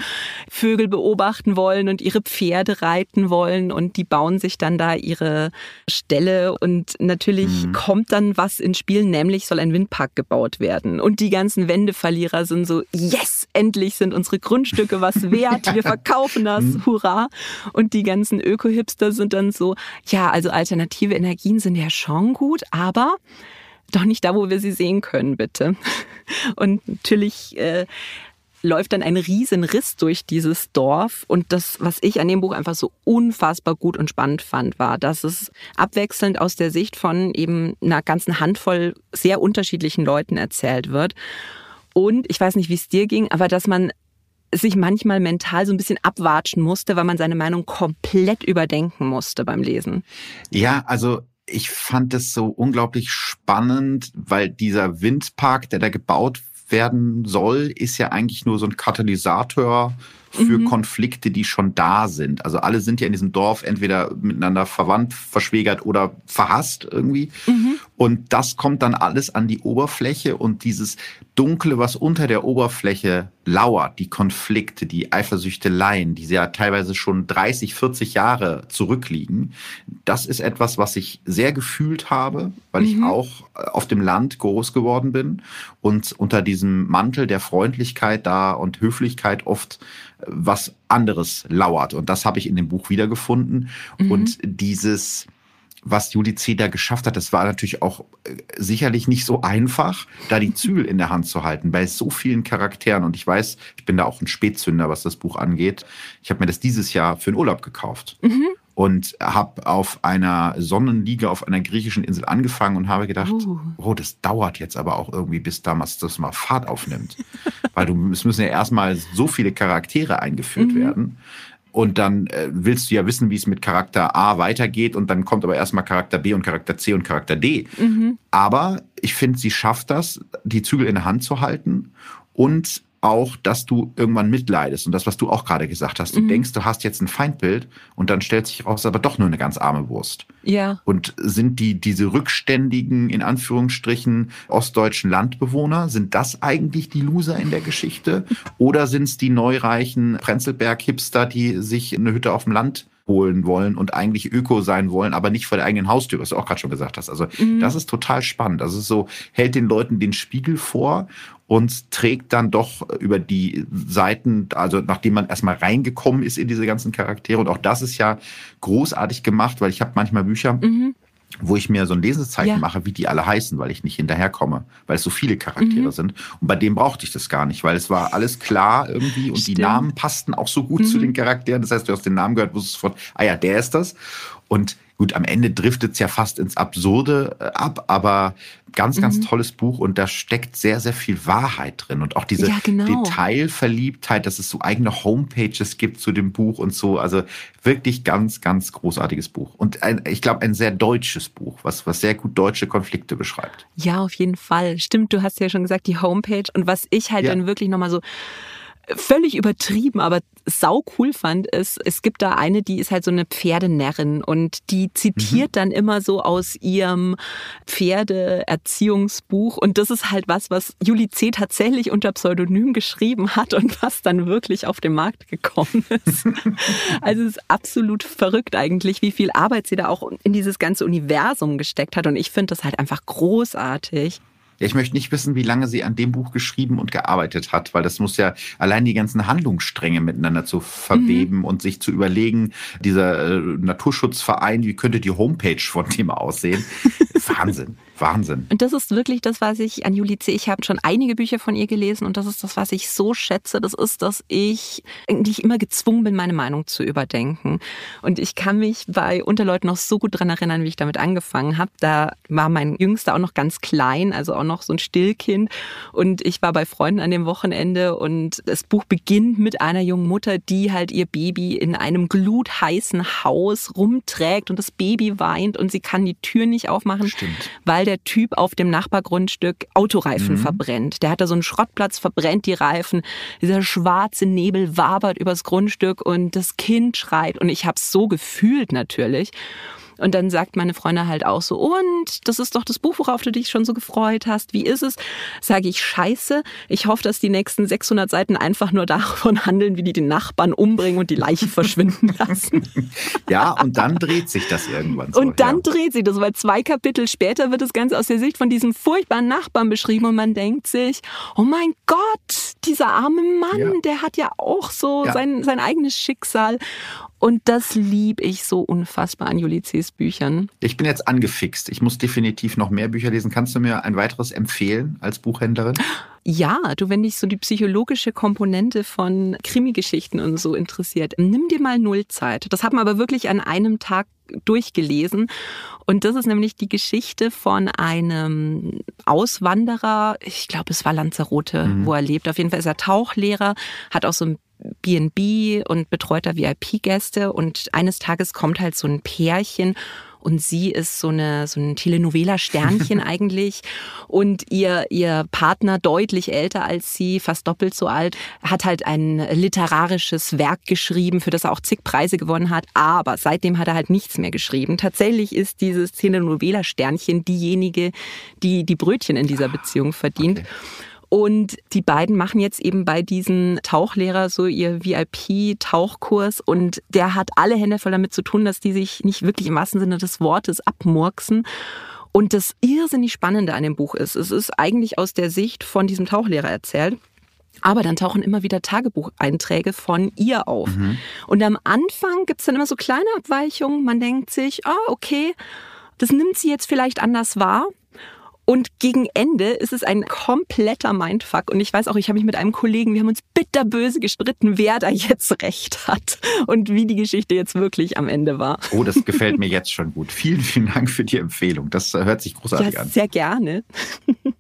Vögel beobachten wollen und ihre Pferde reiten wollen und die bauen sich dann da ihre Ställe und natürlich mhm. kommt dann was ins Spiel, nämlich soll ein Windpark gebaut werden. Und die ganzen Wendeverlierer sind so, yes, endlich sind unsere Grundstücke was wert, wir verkaufen das, mhm. hurra. Und die ganzen Öko-Hipster sind dann so, ja, also alternative Energien sind ja schon gut, aber doch nicht da, wo wir sie sehen können, bitte. Und natürlich äh, läuft dann ein Riesenriss durch dieses Dorf. Und das, was ich an dem Buch einfach so unfassbar gut und spannend fand, war, dass es abwechselnd aus der Sicht von eben einer ganzen Handvoll sehr unterschiedlichen Leuten erzählt wird. Und ich weiß nicht, wie es dir ging, aber dass man sich manchmal mental so ein bisschen abwatschen musste, weil man seine Meinung komplett überdenken musste beim Lesen. Ja, also ich fand es so unglaublich spannend, weil dieser Windpark, der da gebaut werden soll, ist ja eigentlich nur so ein Katalysator für mhm. Konflikte, die schon da sind. Also alle sind ja in diesem Dorf entweder miteinander verwandt, verschwägert oder verhasst irgendwie. Mhm. Und das kommt dann alles an die Oberfläche und dieses Dunkle, was unter der Oberfläche lauert, die Konflikte, die Eifersüchteleien, die ja teilweise schon 30, 40 Jahre zurückliegen, das ist etwas, was ich sehr gefühlt habe, weil mhm. ich auch äh, auf dem Land groß geworden bin und unter diesem Mantel der Freundlichkeit da und Höflichkeit oft äh, was anderes lauert. Und das habe ich in dem Buch wiedergefunden. Mhm. Und dieses was Juli C. da geschafft hat, das war natürlich auch äh, sicherlich nicht so einfach, da die Zügel in der Hand zu halten bei so vielen Charakteren. Und ich weiß, ich bin da auch ein Spätzünder, was das Buch angeht. Ich habe mir das dieses Jahr für den Urlaub gekauft. Mhm. Und habe auf einer Sonnenliege auf einer griechischen Insel angefangen und habe gedacht, uh. oh, das dauert jetzt aber auch irgendwie, bis damals das mal Fahrt aufnimmt. Weil du, es müssen ja erstmal so viele Charaktere eingeführt mhm. werden. Und dann äh, willst du ja wissen, wie es mit Charakter A weitergeht. Und dann kommt aber erstmal Charakter B und Charakter C und Charakter D. Mhm. Aber ich finde, sie schafft das, die Zügel in der Hand zu halten und auch, dass du irgendwann mitleidest. Und das, was du auch gerade gesagt hast. Du mhm. denkst, du hast jetzt ein Feindbild und dann stellt sich raus, aber doch nur eine ganz arme Wurst. Ja. Und sind die, diese rückständigen, in Anführungsstrichen, ostdeutschen Landbewohner, sind das eigentlich die Loser in der Geschichte? Oder sind es die neureichen Prenzlberg-Hipster, die sich eine Hütte auf dem Land holen wollen und eigentlich Öko sein wollen, aber nicht vor der eigenen Haustür, was du auch gerade schon gesagt hast. Also mhm. das ist total spannend. Also so hält den Leuten den Spiegel vor und trägt dann doch über die Seiten, also nachdem man erstmal reingekommen ist in diese ganzen Charaktere. Und auch das ist ja großartig gemacht, weil ich habe manchmal Bücher, mhm wo ich mir so ein Lesezeichen ja. mache, wie die alle heißen, weil ich nicht hinterherkomme, weil es so viele Charaktere mhm. sind. Und bei dem brauchte ich das gar nicht, weil es war alles klar irgendwie und Stimmt. die Namen passten auch so gut mhm. zu den Charakteren. Das heißt, du hast den Namen gehört, wusstest sofort, ah ja, der ist das. Und Gut, am Ende driftet es ja fast ins Absurde äh, ab, aber ganz, ganz mhm. tolles Buch und da steckt sehr, sehr viel Wahrheit drin und auch diese ja, genau. Detailverliebtheit, dass es so eigene Homepages gibt zu dem Buch und so. Also wirklich ganz, ganz großartiges Buch und ein, ich glaube ein sehr deutsches Buch, was, was sehr gut deutsche Konflikte beschreibt. Ja, auf jeden Fall. Stimmt, du hast ja schon gesagt, die Homepage und was ich halt ja. dann wirklich nochmal so völlig übertrieben, aber sau cool fand, ist, es gibt da eine, die ist halt so eine Pferdenärrin und die zitiert mhm. dann immer so aus ihrem Pferdeerziehungsbuch und das ist halt was, was Julie C. tatsächlich unter Pseudonym geschrieben hat und was dann wirklich auf den Markt gekommen ist. also es ist absolut verrückt eigentlich, wie viel Arbeit sie da auch in dieses ganze Universum gesteckt hat und ich finde das halt einfach großartig. Ja, ich möchte nicht wissen, wie lange sie an dem Buch geschrieben und gearbeitet hat, weil das muss ja allein die ganzen Handlungsstränge miteinander zu verweben mhm. und sich zu überlegen, dieser äh, Naturschutzverein, wie könnte die Homepage von dem aussehen? Wahnsinn. Wahnsinn. Und das ist wirklich das, was ich an Julie C. Ich habe schon einige Bücher von ihr gelesen und das ist das, was ich so schätze. Das ist, dass ich eigentlich immer gezwungen bin, meine Meinung zu überdenken. Und ich kann mich bei Unterleuten noch so gut daran erinnern, wie ich damit angefangen habe. Da war mein Jüngster auch noch ganz klein, also auch noch so ein Stillkind. Und ich war bei Freunden an dem Wochenende und das Buch beginnt mit einer jungen Mutter, die halt ihr Baby in einem glutheißen Haus rumträgt und das Baby weint und sie kann die Tür nicht aufmachen, Stimmt. weil weil der Typ auf dem Nachbargrundstück Autoreifen mhm. verbrennt. Der hat da so einen Schrottplatz, verbrennt die Reifen. Dieser schwarze Nebel wabert übers Grundstück und das Kind schreit. Und ich habe es so gefühlt natürlich. Und dann sagt meine Freundin halt auch so, und das ist doch das Buch, worauf du dich schon so gefreut hast. Wie ist es? Sage ich, scheiße. Ich hoffe, dass die nächsten 600 Seiten einfach nur davon handeln, wie die den Nachbarn umbringen und die Leiche verschwinden lassen. ja, und dann dreht sich das irgendwann so. Und dann ja. dreht sich das, weil zwei Kapitel später wird das Ganze aus der Sicht von diesem furchtbaren Nachbarn beschrieben und man denkt sich, oh mein Gott, dieser arme Mann, ja. der hat ja auch so ja. Sein, sein eigenes Schicksal. Und das liebe ich so unfassbar an C.'s Büchern. Ich bin jetzt angefixt. Ich muss definitiv noch mehr Bücher lesen. Kannst du mir ein weiteres empfehlen als Buchhändlerin? Ja, du, wenn dich so die psychologische Komponente von Krimi-Geschichten und so interessiert, nimm dir mal Nullzeit. Das haben wir aber wirklich an einem Tag durchgelesen. Und das ist nämlich die Geschichte von einem Auswanderer, ich glaube, es war Lanzarote, mhm. wo er lebt. Auf jeden Fall ist er Tauchlehrer, hat auch so ein B&B und betreuter VIP-Gäste und eines Tages kommt halt so ein Pärchen und sie ist so eine so ein Telenovela-Sternchen eigentlich und ihr ihr Partner deutlich älter als sie, fast doppelt so alt, hat halt ein literarisches Werk geschrieben, für das er auch zig Preise gewonnen hat, aber seitdem hat er halt nichts mehr geschrieben. Tatsächlich ist dieses Telenovela-Sternchen diejenige, die die Brötchen in dieser Beziehung verdient. Okay. Und die beiden machen jetzt eben bei diesem Tauchlehrer so ihr VIP-Tauchkurs und der hat alle Hände voll damit zu tun, dass die sich nicht wirklich im wahrsten Sinne des Wortes abmurksen. Und das irrsinnig Spannende an dem Buch ist, es ist eigentlich aus der Sicht von diesem Tauchlehrer erzählt. Aber dann tauchen immer wieder Tagebucheinträge von ihr auf. Mhm. Und am Anfang gibt's dann immer so kleine Abweichungen. Man denkt sich, ah, okay, das nimmt sie jetzt vielleicht anders wahr. Und gegen Ende ist es ein kompletter Mindfuck. Und ich weiß auch, ich habe mich mit einem Kollegen, wir haben uns bitterböse gestritten, wer da jetzt recht hat und wie die Geschichte jetzt wirklich am Ende war. Oh, das gefällt mir jetzt schon gut. Vielen, vielen Dank für die Empfehlung. Das hört sich großartig ja, an. Sehr gerne.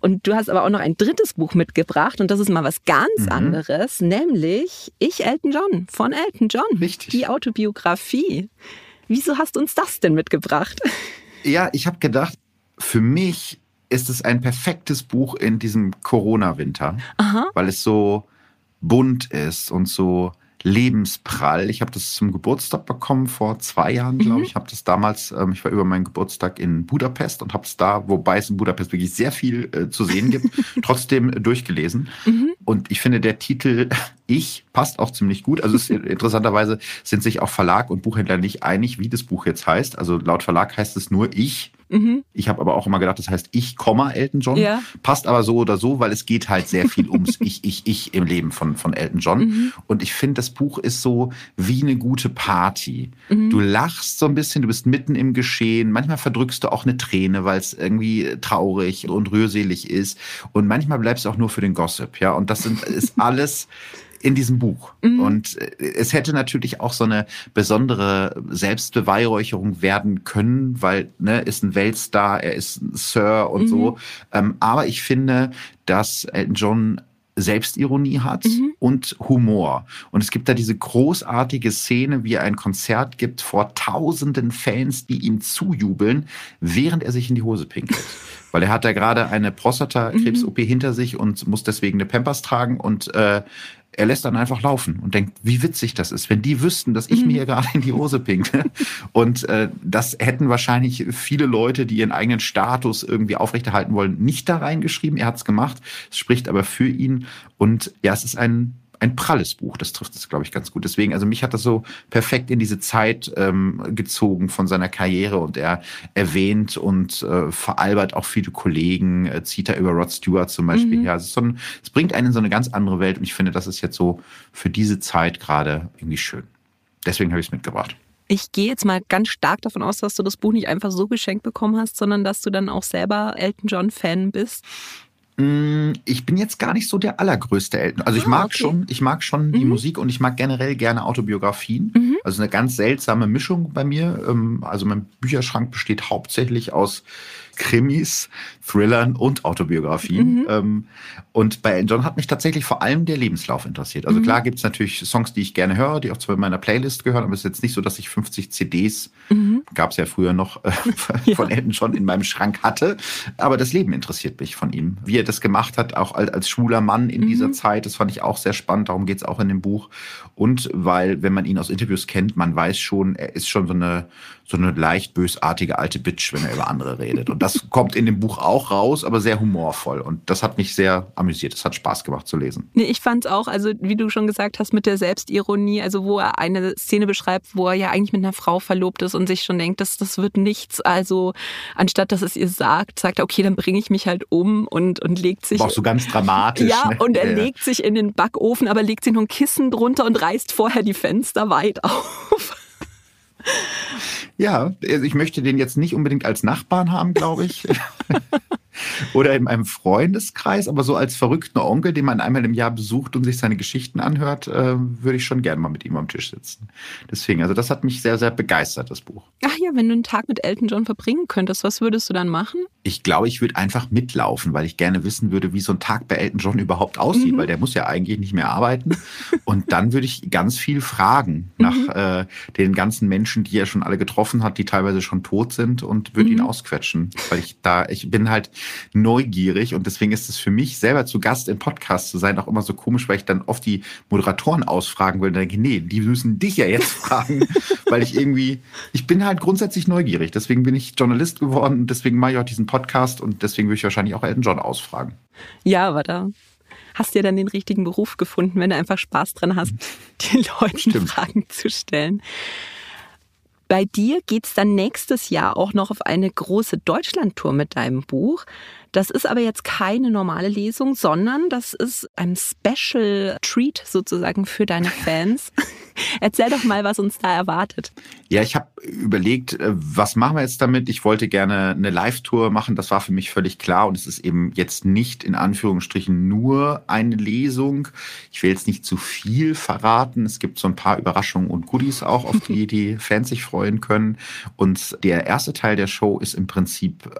Und du hast aber auch noch ein drittes Buch mitgebracht und das ist mal was ganz mhm. anderes, nämlich Ich, Elton John von Elton John. Richtig. Die Autobiografie. Wieso hast du uns das denn mitgebracht? Ja, ich habe gedacht, für mich ist es ein perfektes Buch in diesem Corona-Winter, weil es so bunt ist und so lebensprall. Ich habe das zum Geburtstag bekommen vor zwei Jahren, glaube mhm. ich. Habe das damals, ähm, ich war über meinen Geburtstag in Budapest und habe es da, wobei es in Budapest wirklich sehr viel äh, zu sehen gibt, trotzdem durchgelesen. Mhm. Und ich finde, der Titel Ich passt auch ziemlich gut. Also es, interessanterweise sind sich auch Verlag und Buchhändler nicht einig, wie das Buch jetzt heißt. Also laut Verlag heißt es nur Ich. Mhm. Ich habe aber auch immer gedacht, das heißt Ich, Elton John. Ja. Passt aber so oder so, weil es geht halt sehr viel ums Ich, Ich, Ich im Leben von, von Elton John. Mhm. Und ich finde, das Buch ist so wie eine gute Party. Mhm. Du lachst so ein bisschen, du bist mitten im Geschehen. Manchmal verdrückst du auch eine Träne, weil es irgendwie traurig und rührselig ist. Und manchmal bleibst du auch nur für den Gossip. Ja, und das sind, ist alles in diesem Buch. Mhm. Und äh, es hätte natürlich auch so eine besondere Selbstbeweihräucherung werden können, weil ne, ist ein Weltstar, er ist ein Sir und mhm. so. Ähm, aber ich finde, dass Elton John Selbstironie hat mhm. und Humor. Und es gibt da diese großartige Szene, wie er ein Konzert gibt vor tausenden Fans, die ihm zujubeln, während er sich in die Hose pinkelt. Weil er hat da gerade eine Prostatakrebs-OP mhm. hinter sich und muss deswegen eine Pampers tragen und äh, er lässt dann einfach laufen und denkt, wie witzig das ist, wenn die wüssten, dass ich mhm. mir hier gerade in die Hose pinke. Und äh, das hätten wahrscheinlich viele Leute, die ihren eigenen Status irgendwie aufrechterhalten wollen, nicht da reingeschrieben. Er hat es gemacht. Es spricht aber für ihn. Und ja, es ist ein ein pralles Buch. Das trifft es, glaube ich, ganz gut. Deswegen, also mich hat das so perfekt in diese Zeit ähm, gezogen von seiner Karriere und er erwähnt und äh, veralbert auch viele Kollegen, äh, zieht er über Rod Stewart zum Beispiel mhm. her. Also es, so ein, es bringt einen in so eine ganz andere Welt und ich finde, das ist jetzt so für diese Zeit gerade irgendwie schön. Deswegen habe ich es mitgebracht. Ich gehe jetzt mal ganz stark davon aus, dass du das Buch nicht einfach so geschenkt bekommen hast, sondern dass du dann auch selber Elton John Fan bist. Mm, ich bin jetzt gar nicht so der allergrößte Elton. Also ich ah, mag okay. schon, ich mag schon die mhm. Musik und ich mag generell gerne Autobiografien. Mhm. Also eine ganz seltsame Mischung bei mir. Ähm, also mein Bücherschrank besteht hauptsächlich aus Krimis, Thrillern und Autobiografien. Mhm. Ähm, und bei John hat mich tatsächlich vor allem der Lebenslauf interessiert. Also mhm. klar gibt es natürlich Songs, die ich gerne höre, die auch zu meiner Playlist gehören, aber es ist jetzt nicht so, dass ich 50 CDs, mhm. gab es ja früher noch, äh, von ja. Elton John in meinem Schrank hatte. Aber das Leben interessiert mich von ihm. Wie er das gemacht hat, auch als, als schwuler Mann in dieser mhm. Zeit, das fand ich auch sehr spannend. Darum geht es auch in dem Buch. Und weil, wenn man ihn aus Interviews kennt, man weiß schon, er ist schon so eine, so eine leicht bösartige alte Bitch, wenn er über andere redet. Und das kommt in dem Buch auch raus, aber sehr humorvoll. Und das hat mich sehr amüsiert. Es hat Spaß gemacht zu lesen. Nee, ich fand es auch, also wie du schon gesagt hast, mit der Selbstironie, also wo er eine Szene beschreibt, wo er ja eigentlich mit einer Frau verlobt ist und sich schon denkt, das, das wird nichts. Also anstatt dass es ihr sagt, sagt er, okay, dann bringe ich mich halt um und, und legt sich. Auch so ganz dramatisch. Ja, ne? und er ja. legt sich in den Backofen, aber legt sich noch ein Kissen drunter und reißt vorher die Fenster weit auf. Ja, also ich möchte den jetzt nicht unbedingt als Nachbarn haben, glaube ich. Oder in meinem Freundeskreis, aber so als verrückten Onkel, den man einmal im Jahr besucht und sich seine Geschichten anhört, äh, würde ich schon gerne mal mit ihm am Tisch sitzen. Deswegen, also das hat mich sehr, sehr begeistert, das Buch. Ach ja, wenn du einen Tag mit Elton John verbringen könntest, was würdest du dann machen? Ich glaube, ich würde einfach mitlaufen, weil ich gerne wissen würde, wie so ein Tag bei Elton John überhaupt aussieht, mhm. weil der muss ja eigentlich nicht mehr arbeiten. Und dann würde ich ganz viel fragen nach mhm. äh, den ganzen Menschen, die er schon alle getroffen hat, die teilweise schon tot sind und würde mhm. ihn ausquetschen, weil ich da, ich bin halt neugierig und deswegen ist es für mich selber zu Gast im Podcast zu sein auch immer so komisch, weil ich dann oft die Moderatoren ausfragen will und denke, nee, die müssen dich ja jetzt fragen, weil ich irgendwie, ich bin halt grundsätzlich neugierig. Deswegen bin ich Journalist geworden und deswegen mache ich auch diesen Podcast und deswegen würde ich wahrscheinlich auch Elton John ausfragen. Ja, aber da hast du ja dann den richtigen Beruf gefunden, wenn du einfach Spaß dran hast, den Leuten Stimmt. Fragen zu stellen. Bei dir geht es dann nächstes Jahr auch noch auf eine große Deutschlandtour mit deinem Buch. Das ist aber jetzt keine normale Lesung, sondern das ist ein Special Treat sozusagen für deine Fans. Erzähl doch mal, was uns da erwartet. Ja, ich habe überlegt, äh, was machen wir jetzt damit? Ich wollte gerne eine Live-Tour machen, das war für mich völlig klar und es ist eben jetzt nicht in Anführungsstrichen nur eine Lesung. Ich will jetzt nicht zu viel verraten. Es gibt so ein paar Überraschungen und Goodies auch, auf die die Fans sich freuen können. Und der erste Teil der Show ist im Prinzip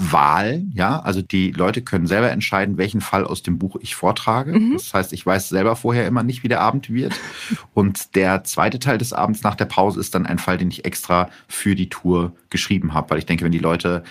Wahl, ja, also die Leute können selber entscheiden, welchen Fall aus dem Buch ich vortrage. Mhm. Das heißt, ich weiß selber vorher immer nicht, wie der Abend wird. Und der zweite Teil des Abends nach der Pause ist dann ein Fall, den ich extra für die Tour geschrieben habe, weil ich denke, wenn die Leute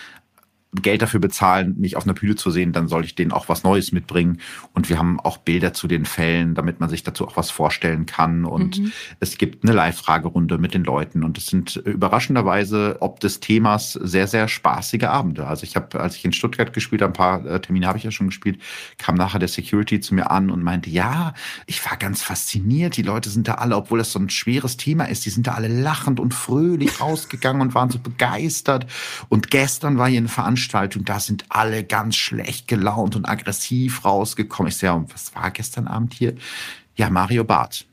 Geld dafür bezahlen, mich auf einer Bühne zu sehen, dann soll ich denen auch was Neues mitbringen. Und wir haben auch Bilder zu den Fällen, damit man sich dazu auch was vorstellen kann. Und mhm. es gibt eine Live-Fragerunde mit den Leuten. Und es sind überraschenderweise ob des Themas sehr, sehr spaßige Abende. Also ich habe, als ich in Stuttgart gespielt habe, ein paar äh, Termine habe ich ja schon gespielt, kam nachher der Security zu mir an und meinte, ja, ich war ganz fasziniert. Die Leute sind da alle, obwohl das so ein schweres Thema ist, die sind da alle lachend und fröhlich rausgegangen und waren so begeistert. Und gestern war hier eine Veranstaltung, Veranstaltung, da sind alle ganz schlecht gelaunt und aggressiv rausgekommen. Ich sehe, was war gestern Abend hier? Ja, Mario Barth.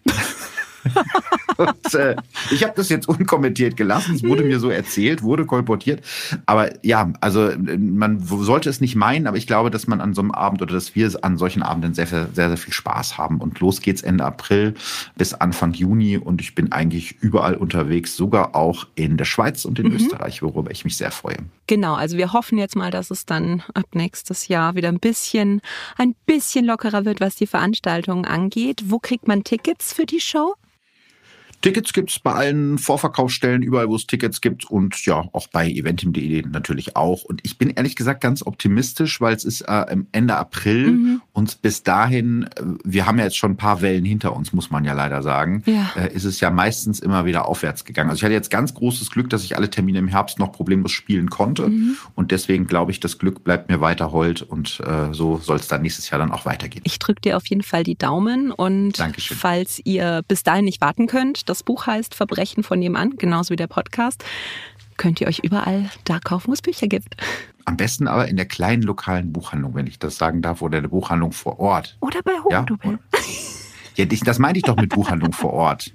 Und, äh, ich habe das jetzt unkommentiert gelassen. Es wurde mir so erzählt, wurde kolportiert. Aber ja, also man sollte es nicht meinen, aber ich glaube, dass man an so einem Abend oder dass wir an solchen Abenden sehr, sehr, sehr viel Spaß haben. Und los geht's Ende April bis Anfang Juni. Und ich bin eigentlich überall unterwegs, sogar auch in der Schweiz und in mhm. Österreich, worüber ich mich sehr freue. Genau, also wir hoffen jetzt mal, dass es dann ab nächstes Jahr wieder ein bisschen, ein bisschen lockerer wird, was die Veranstaltungen angeht. Wo kriegt man Tickets für die Show? Tickets gibt es bei allen Vorverkaufsstellen, überall, wo es Tickets gibt und ja, auch bei eventim.de natürlich auch. Und ich bin ehrlich gesagt ganz optimistisch, weil es ist äh, Ende April mhm. und bis dahin, äh, wir haben ja jetzt schon ein paar Wellen hinter uns, muss man ja leider sagen, ja. Äh, ist es ja meistens immer wieder aufwärts gegangen. Also ich hatte jetzt ganz großes Glück, dass ich alle Termine im Herbst noch problemlos spielen konnte mhm. und deswegen glaube ich, das Glück bleibt mir weiter hold und äh, so soll es dann nächstes Jahr dann auch weitergehen. Ich drücke dir auf jeden Fall die Daumen und Dankeschön. falls ihr bis dahin nicht warten könnt, das Buch heißt Verbrechen von nebenan, genauso wie der Podcast. Könnt ihr euch überall da kaufen, wo es Bücher gibt. Am besten aber in der kleinen lokalen Buchhandlung, wenn ich das sagen darf, oder der Buchhandlung vor Ort. Oder bei Hochdubel. Ja? Ja, das meinte ich doch mit Buchhandlung vor Ort.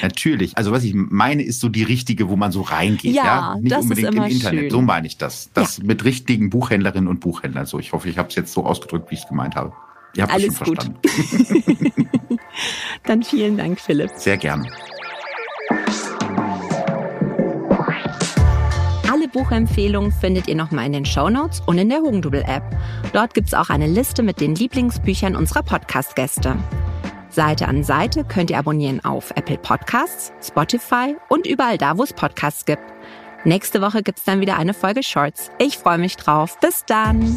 Natürlich. Also was ich meine, ist so die richtige, wo man so reingeht. Ja, ja? nicht unbedingt im Internet. Schön. So meine ich das. Das ja. mit richtigen Buchhändlerinnen und Buchhändlern. So, ich hoffe, ich habe es jetzt so ausgedrückt, wie ich es gemeint habe. Ihr habt Alles schon verstanden. gut. Dann vielen Dank, Philipp. Sehr gern. Buchempfehlungen findet ihr nochmal in den Shownotes und in der Hugendubel-App. Dort gibt es auch eine Liste mit den Lieblingsbüchern unserer Podcast-Gäste. Seite an Seite könnt ihr abonnieren auf Apple Podcasts, Spotify und überall da, wo es Podcasts gibt. Nächste Woche gibt es dann wieder eine Folge Shorts. Ich freue mich drauf. Bis dann!